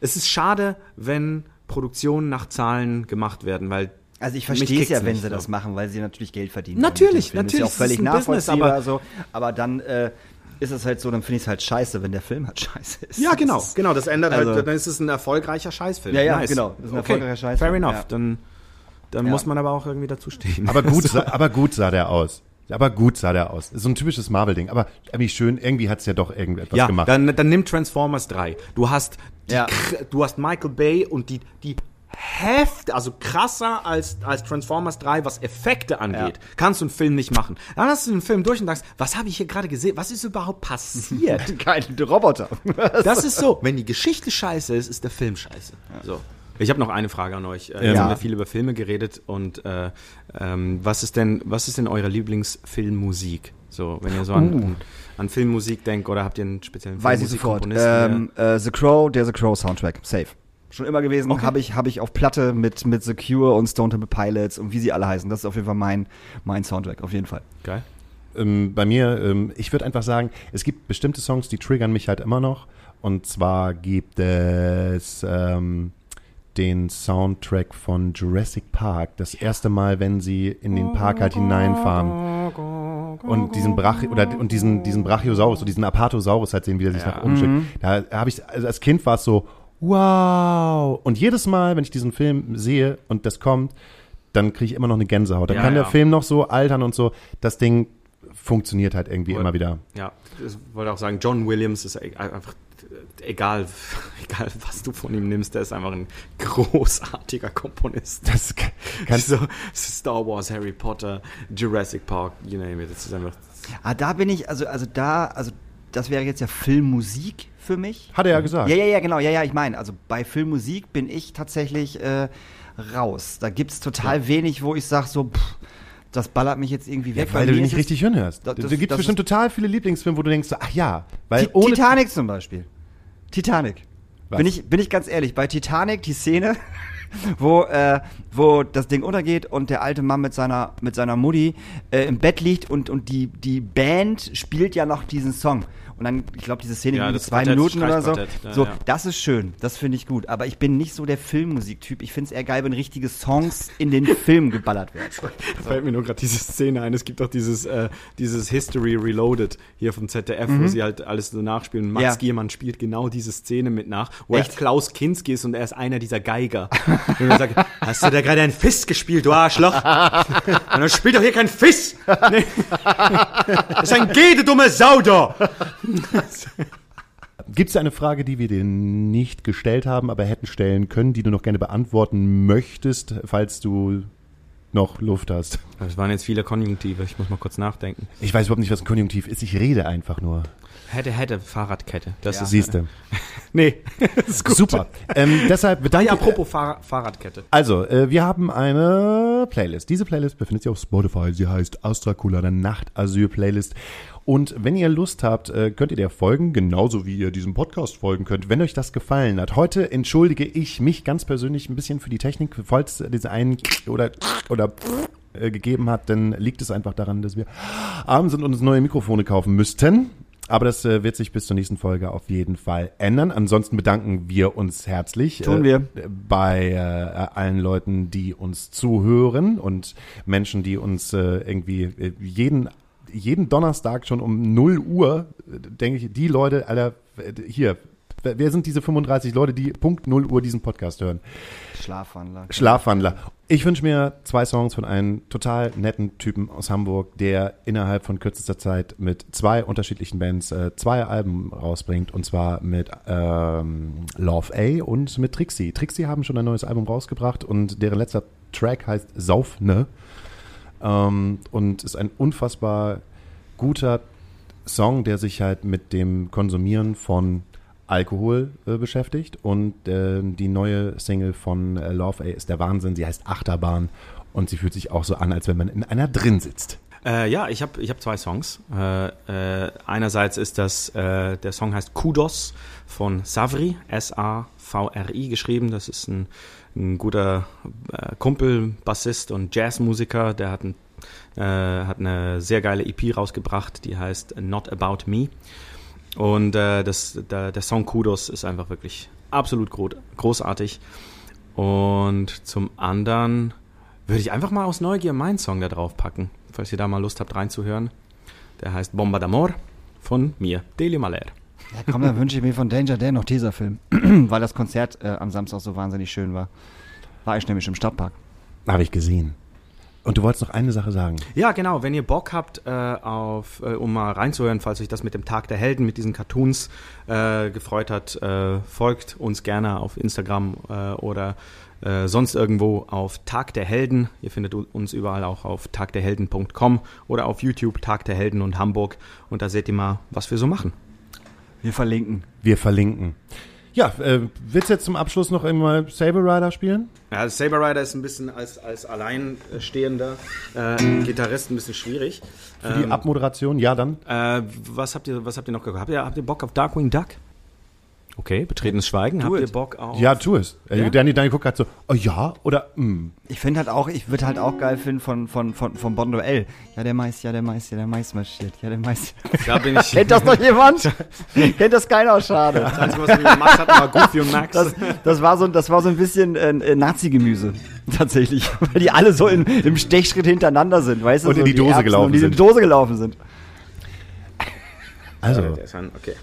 Speaker 4: es ist schade, wenn Produktionen nach Zahlen gemacht werden, weil
Speaker 3: Also ich verstehe es ja, wenn sie
Speaker 4: so.
Speaker 3: das machen, weil sie natürlich Geld verdienen.
Speaker 4: Natürlich, natürlich,
Speaker 3: Ist ja auch völlig
Speaker 4: ein Business,
Speaker 3: nachvollziehbar.
Speaker 4: aber-
Speaker 3: so. aber dann äh, ist es halt so, dann finde ich es halt scheiße, wenn der Film halt scheiße ist.
Speaker 4: Ja, genau,
Speaker 3: Das ist-
Speaker 4: genau. Das ändert
Speaker 3: also-
Speaker 4: halt, dann ist es ein erfolgreicher Scheißfilm.
Speaker 3: Ja, ja,
Speaker 4: nice.
Speaker 3: genau, das ist ein
Speaker 4: okay.
Speaker 3: erfolgreicher Scheißfilm,
Speaker 4: Fair enough.
Speaker 3: ja.
Speaker 4: Dann, dann
Speaker 3: Ja.
Speaker 4: muss man aber auch irgendwie dazu stehen.
Speaker 2: Aber gut, sah, aber gut sah der aus. Aber gut sah der aus. Ist so ein typisches Marvel-Ding. Aber irgendwie schön, irgendwie hat's ja doch irgendetwas
Speaker 4: ja,
Speaker 2: gemacht.
Speaker 4: dann, dann nimm Transformers 3. Du hast, die,
Speaker 3: Ja.
Speaker 4: Du hast Michael Bay und die, die heft, also krasser als, als Transformers 3, was Effekte angeht. Kannst du einen Film nicht machen. Dann hast du den Film durch und sagst, was habe ich hier gerade gesehen? Was ist überhaupt passiert?
Speaker 3: Keine Roboter.
Speaker 4: Das ist so. Wenn die Geschichte scheiße ist, ist der Film scheiße. So. Ich habe noch eine Frage an euch. Äh,
Speaker 2: Ja.
Speaker 4: haben wir viel über Filme geredet und äh, ähm, was ist denn, was ist denn eure Lieblingsfilmmusik? So, wenn ihr so an, an, an Filmmusik denkt oder habt ihr einen speziellen
Speaker 3: Weiß ich sofort. Ähm, äh, The Crow, der The Crow Soundtrack. Safe. Schon immer gewesen.
Speaker 4: Okay.
Speaker 3: Habe ich, hab ich auf Platte mit, mit The Cure und Stone Temple Pilots und wie sie alle heißen. Das ist auf jeden Fall mein, mein Soundtrack. Auf jeden Fall.
Speaker 4: Geil.
Speaker 2: Ähm, bei mir, ähm, ich würde einfach sagen, es gibt bestimmte Songs, die triggern mich halt immer noch. Und zwar gibt es ähm, den Soundtrack von Jurassic Park. Das erste Mal, wenn sie in den Park halt hineinfahren und diesen Brach oder und diesen diesen Brachiosaurus oder diesen Apatosaurus halt sehen, wie er sich
Speaker 4: Ja.
Speaker 2: nach oben schickt. Da habe ich also als Kind war es so wow und jedes Mal, wenn ich diesen Film sehe und das kommt, dann kriege ich immer noch eine Gänsehaut. Dann
Speaker 4: Ja,
Speaker 2: kann der
Speaker 4: ja.
Speaker 2: Film noch so altern und so. Das Ding funktioniert halt irgendwie
Speaker 4: Voll.
Speaker 2: immer wieder.
Speaker 4: Ja, ich wollte auch sagen, John Williams ist einfach egal, egal was du von ihm nimmst, der ist einfach ein großartiger Komponist.
Speaker 2: Das kann, kannst
Speaker 4: so, Star Wars, Harry Potter, Jurassic Park, you name it. Das ist einfach.
Speaker 3: Ah, da bin ich, also, also da, also das wäre jetzt ja Filmmusik für mich.
Speaker 2: hat er ja gesagt.
Speaker 3: Ja, ja, ja, genau. Ja, ja, ich meine, also bei Filmmusik bin ich tatsächlich äh, raus. Da gibt's total wenig, wo ich sage so, pff, das ballert mich jetzt irgendwie weg.
Speaker 2: Ja, weil du nicht
Speaker 3: es-
Speaker 2: richtig hinhörst. Da gibt
Speaker 3: das
Speaker 2: bestimmt total viele Lieblingsfilme, wo du denkst, so, ach ja, weil ohne
Speaker 3: Titanic zum Beispiel. Titanic.
Speaker 2: Was?
Speaker 3: Bin ich, bin ich ganz ehrlich, bei Titanic die Szene, wo, äh, wo das Ding untergeht und der alte Mann mit seiner, mit seiner Mutti äh, im Bett liegt und, und die, die Band spielt ja noch diesen Song. Und dann, ich glaube, diese Szene
Speaker 4: Ja, das
Speaker 3: zwei
Speaker 4: Quartett,
Speaker 3: Minuten oder so.
Speaker 4: Ja,
Speaker 3: so,
Speaker 4: ja.
Speaker 3: das ist schön, das finde ich gut. Aber ich bin nicht so der Filmmusiktyp. Ich finde es eher geil, wenn richtige Songs in den Film geballert werden.
Speaker 4: Da fällt mir nur gerade diese Szene ein. Es gibt doch dieses, äh, dieses History Reloaded hier vom ZDF, wo sie halt alles so nachspielen. Max
Speaker 3: Ja.
Speaker 4: Giermann spielt genau diese Szene mit nach, wo
Speaker 3: Echt?
Speaker 4: er Klaus Kinski ist und er ist einer dieser Geiger. und er sagt, hast du da gerade ein Fist gespielt, du Arschloch? und dann spielt doch hier kein Fist! Nee. Das ist ein G, du dumme Sau da!
Speaker 2: Gibt es eine Frage, die wir dir nicht gestellt haben, aber hätten stellen können, die du noch gerne beantworten möchtest, falls du noch Luft hast?
Speaker 4: Das waren jetzt viele Konjunktive, ich muss mal kurz nachdenken.
Speaker 2: Ich weiß überhaupt nicht, was ein Konjunktiv ist. Ich rede einfach nur.
Speaker 4: Hätte, hätte, Fahrradkette. Das ist,
Speaker 2: Siehst du.
Speaker 4: Nee, das ist gut.
Speaker 2: Super. Ähm, deshalb bedanke
Speaker 4: ja, apropos Fahr Fahrradkette.
Speaker 2: Also, äh, wir haben eine Playlist. Diese Playlist befindet sich auf Spotify. Sie heißt Astracula, der Nachtasyl-Playlist. Und wenn ihr Lust habt, äh, könnt ihr der folgen, genauso wie ihr diesem Podcast folgen könnt, wenn euch das gefallen hat. Heute entschuldige ich mich ganz persönlich ein bisschen für die Technik, falls diese einen oder oder äh, gegeben hat, dann liegt es einfach daran, dass wir abends und uns neue Mikrofone kaufen müssten. Aber das äh, wird sich bis zur nächsten Folge auf jeden Fall ändern. Ansonsten bedanken wir uns herzlich
Speaker 3: Tun
Speaker 2: äh,
Speaker 3: wir.
Speaker 2: bei äh, allen Leuten, die uns zuhören und Menschen, die uns äh, irgendwie äh, jeden jeden Donnerstag schon um 0 Uhr, äh, denke ich, die Leute, Alter, äh, hier, wer sind diese 35 Leute, die Punkt 0 Uhr diesen Podcast hören?
Speaker 3: Schlafwandler.
Speaker 2: Schlafwandler. Ich wünsche mir zwei Songs von einem total netten Typen aus Hamburg, der innerhalb von kürzester Zeit mit zwei unterschiedlichen Bands äh, zwei Alben rausbringt. Und zwar mit ähm, Love A und mit Trixie. Trixie haben schon ein neues Album rausgebracht und deren letzter Track heißt Saufne. Ähm, und ist ein unfassbar guter Song, der sich halt mit dem Konsumieren von Alkohol äh, beschäftigt und äh, die neue Single von äh, Love A ist der Wahnsinn. Sie heißt Achterbahn und sie fühlt sich auch so an, als wenn man in einer drin sitzt.
Speaker 4: Äh, ja, ich habe ich hab zwei Songs. Äh, äh, einerseits ist das, der Song heißt Kudos von Savri, S-A-V-R-I geschrieben. Das ist ein, ein guter Kumpel, Bassist und Jazzmusiker. Der hat, ein, hat eine sehr geile EP rausgebracht, die heißt Not About Me. Und äh, das, der, der Song Kudos ist einfach wirklich absolut gro großartig. Und zum anderen würde ich einfach mal aus Neugier meinen Song da drauf packen, falls ihr da mal Lust habt reinzuhören. Der heißt Bomba d'Amor von mir, Deli Maler.
Speaker 3: Ja, komm, dann wünsche ich mir von Danger Dan noch Teaserfilm, weil das Konzert äh, am Samstag so wahnsinnig schön war. War ich nämlich im Stadtpark.
Speaker 2: Habe ich gesehen. Und du wolltest noch eine Sache sagen.
Speaker 4: Ja, genau. Wenn ihr Bock habt, äh, auf, äh, um mal reinzuhören, falls euch das mit dem Tag der Helden, mit diesen Cartoons äh, gefreut hat, äh, folgt uns gerne auf Instagram äh, oder äh, sonst irgendwo auf Tag der Helden. Ihr findet uns überall auch auf tagderhelden.com oder auf YouTube Tag der Helden und Hamburg. Und da seht ihr mal, was wir so machen.
Speaker 3: Wir verlinken.
Speaker 2: Wir verlinken. Ja, äh, willst du jetzt zum Abschluss noch einmal Saber Rider spielen?
Speaker 4: Ja, Saber Rider ist ein bisschen als, als alleinstehender äh, Gitarrist ein bisschen schwierig.
Speaker 2: Für die Abmoderation? Ja, dann.
Speaker 4: Äh, was habt ihr, was habt ihr noch gehört? Habt ihr, habt ihr Bock auf Darkwing Duck? Okay, betretenes Schweigen.
Speaker 3: Do
Speaker 4: habt ihr. Bock auf?
Speaker 2: Ja, tu es. Äh,
Speaker 4: Ja?
Speaker 2: Danny, Danny guckt gerade so, oh ja oder mm.
Speaker 3: Ich finde halt auch, ich würde halt auch geil finden von, von, von, von Bondo L. Ja, der Mais, ja, der Mais, ja, der Mais marschiert. Ja, der Mais.
Speaker 4: Da bin ich.
Speaker 3: Kennt das noch jemand? Kennt das keiner? Schade.
Speaker 4: Das Einzige, was wir gemacht hatten, war Goofy und Max.
Speaker 3: Das, das, war so, das war so ein bisschen äh, äh, Nazi-Gemüse. Tatsächlich. Weil die alle so in, im Stechschritt hintereinander sind, weißt du?
Speaker 2: Und
Speaker 3: so
Speaker 2: in die Dose
Speaker 3: Erbsen
Speaker 2: gelaufen
Speaker 3: und die in
Speaker 2: sind.
Speaker 3: die Dose gelaufen sind.
Speaker 2: Also,
Speaker 4: Der ist ein- okay.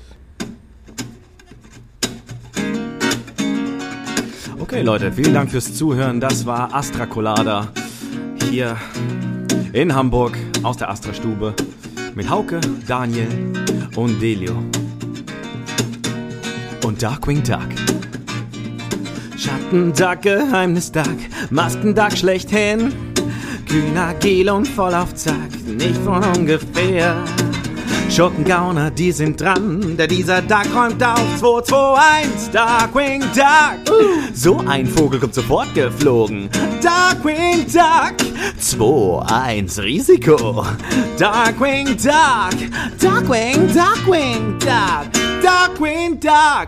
Speaker 4: Okay, Leute, vielen Dank fürs Zuhören. Das war Astra Colada hier in Hamburg aus der Astra-Stube mit Hauke, Daniel und Delio. Und Darkwing Duck. Schattenduck, Geheimnisduck, Maskenduck schlechthin. Kühn, agil und voll auf Zack, nicht von ungefähr. Schurkengauner, die sind dran, der dieser Duck räumt auf 221, Darkwing Duck. So ein Vogel kommt sofort geflogen. Darkwing Duck, 2-1 Risiko. Darkwing Duck, Darkwing, Darkwing Duck, Darkwing Duck.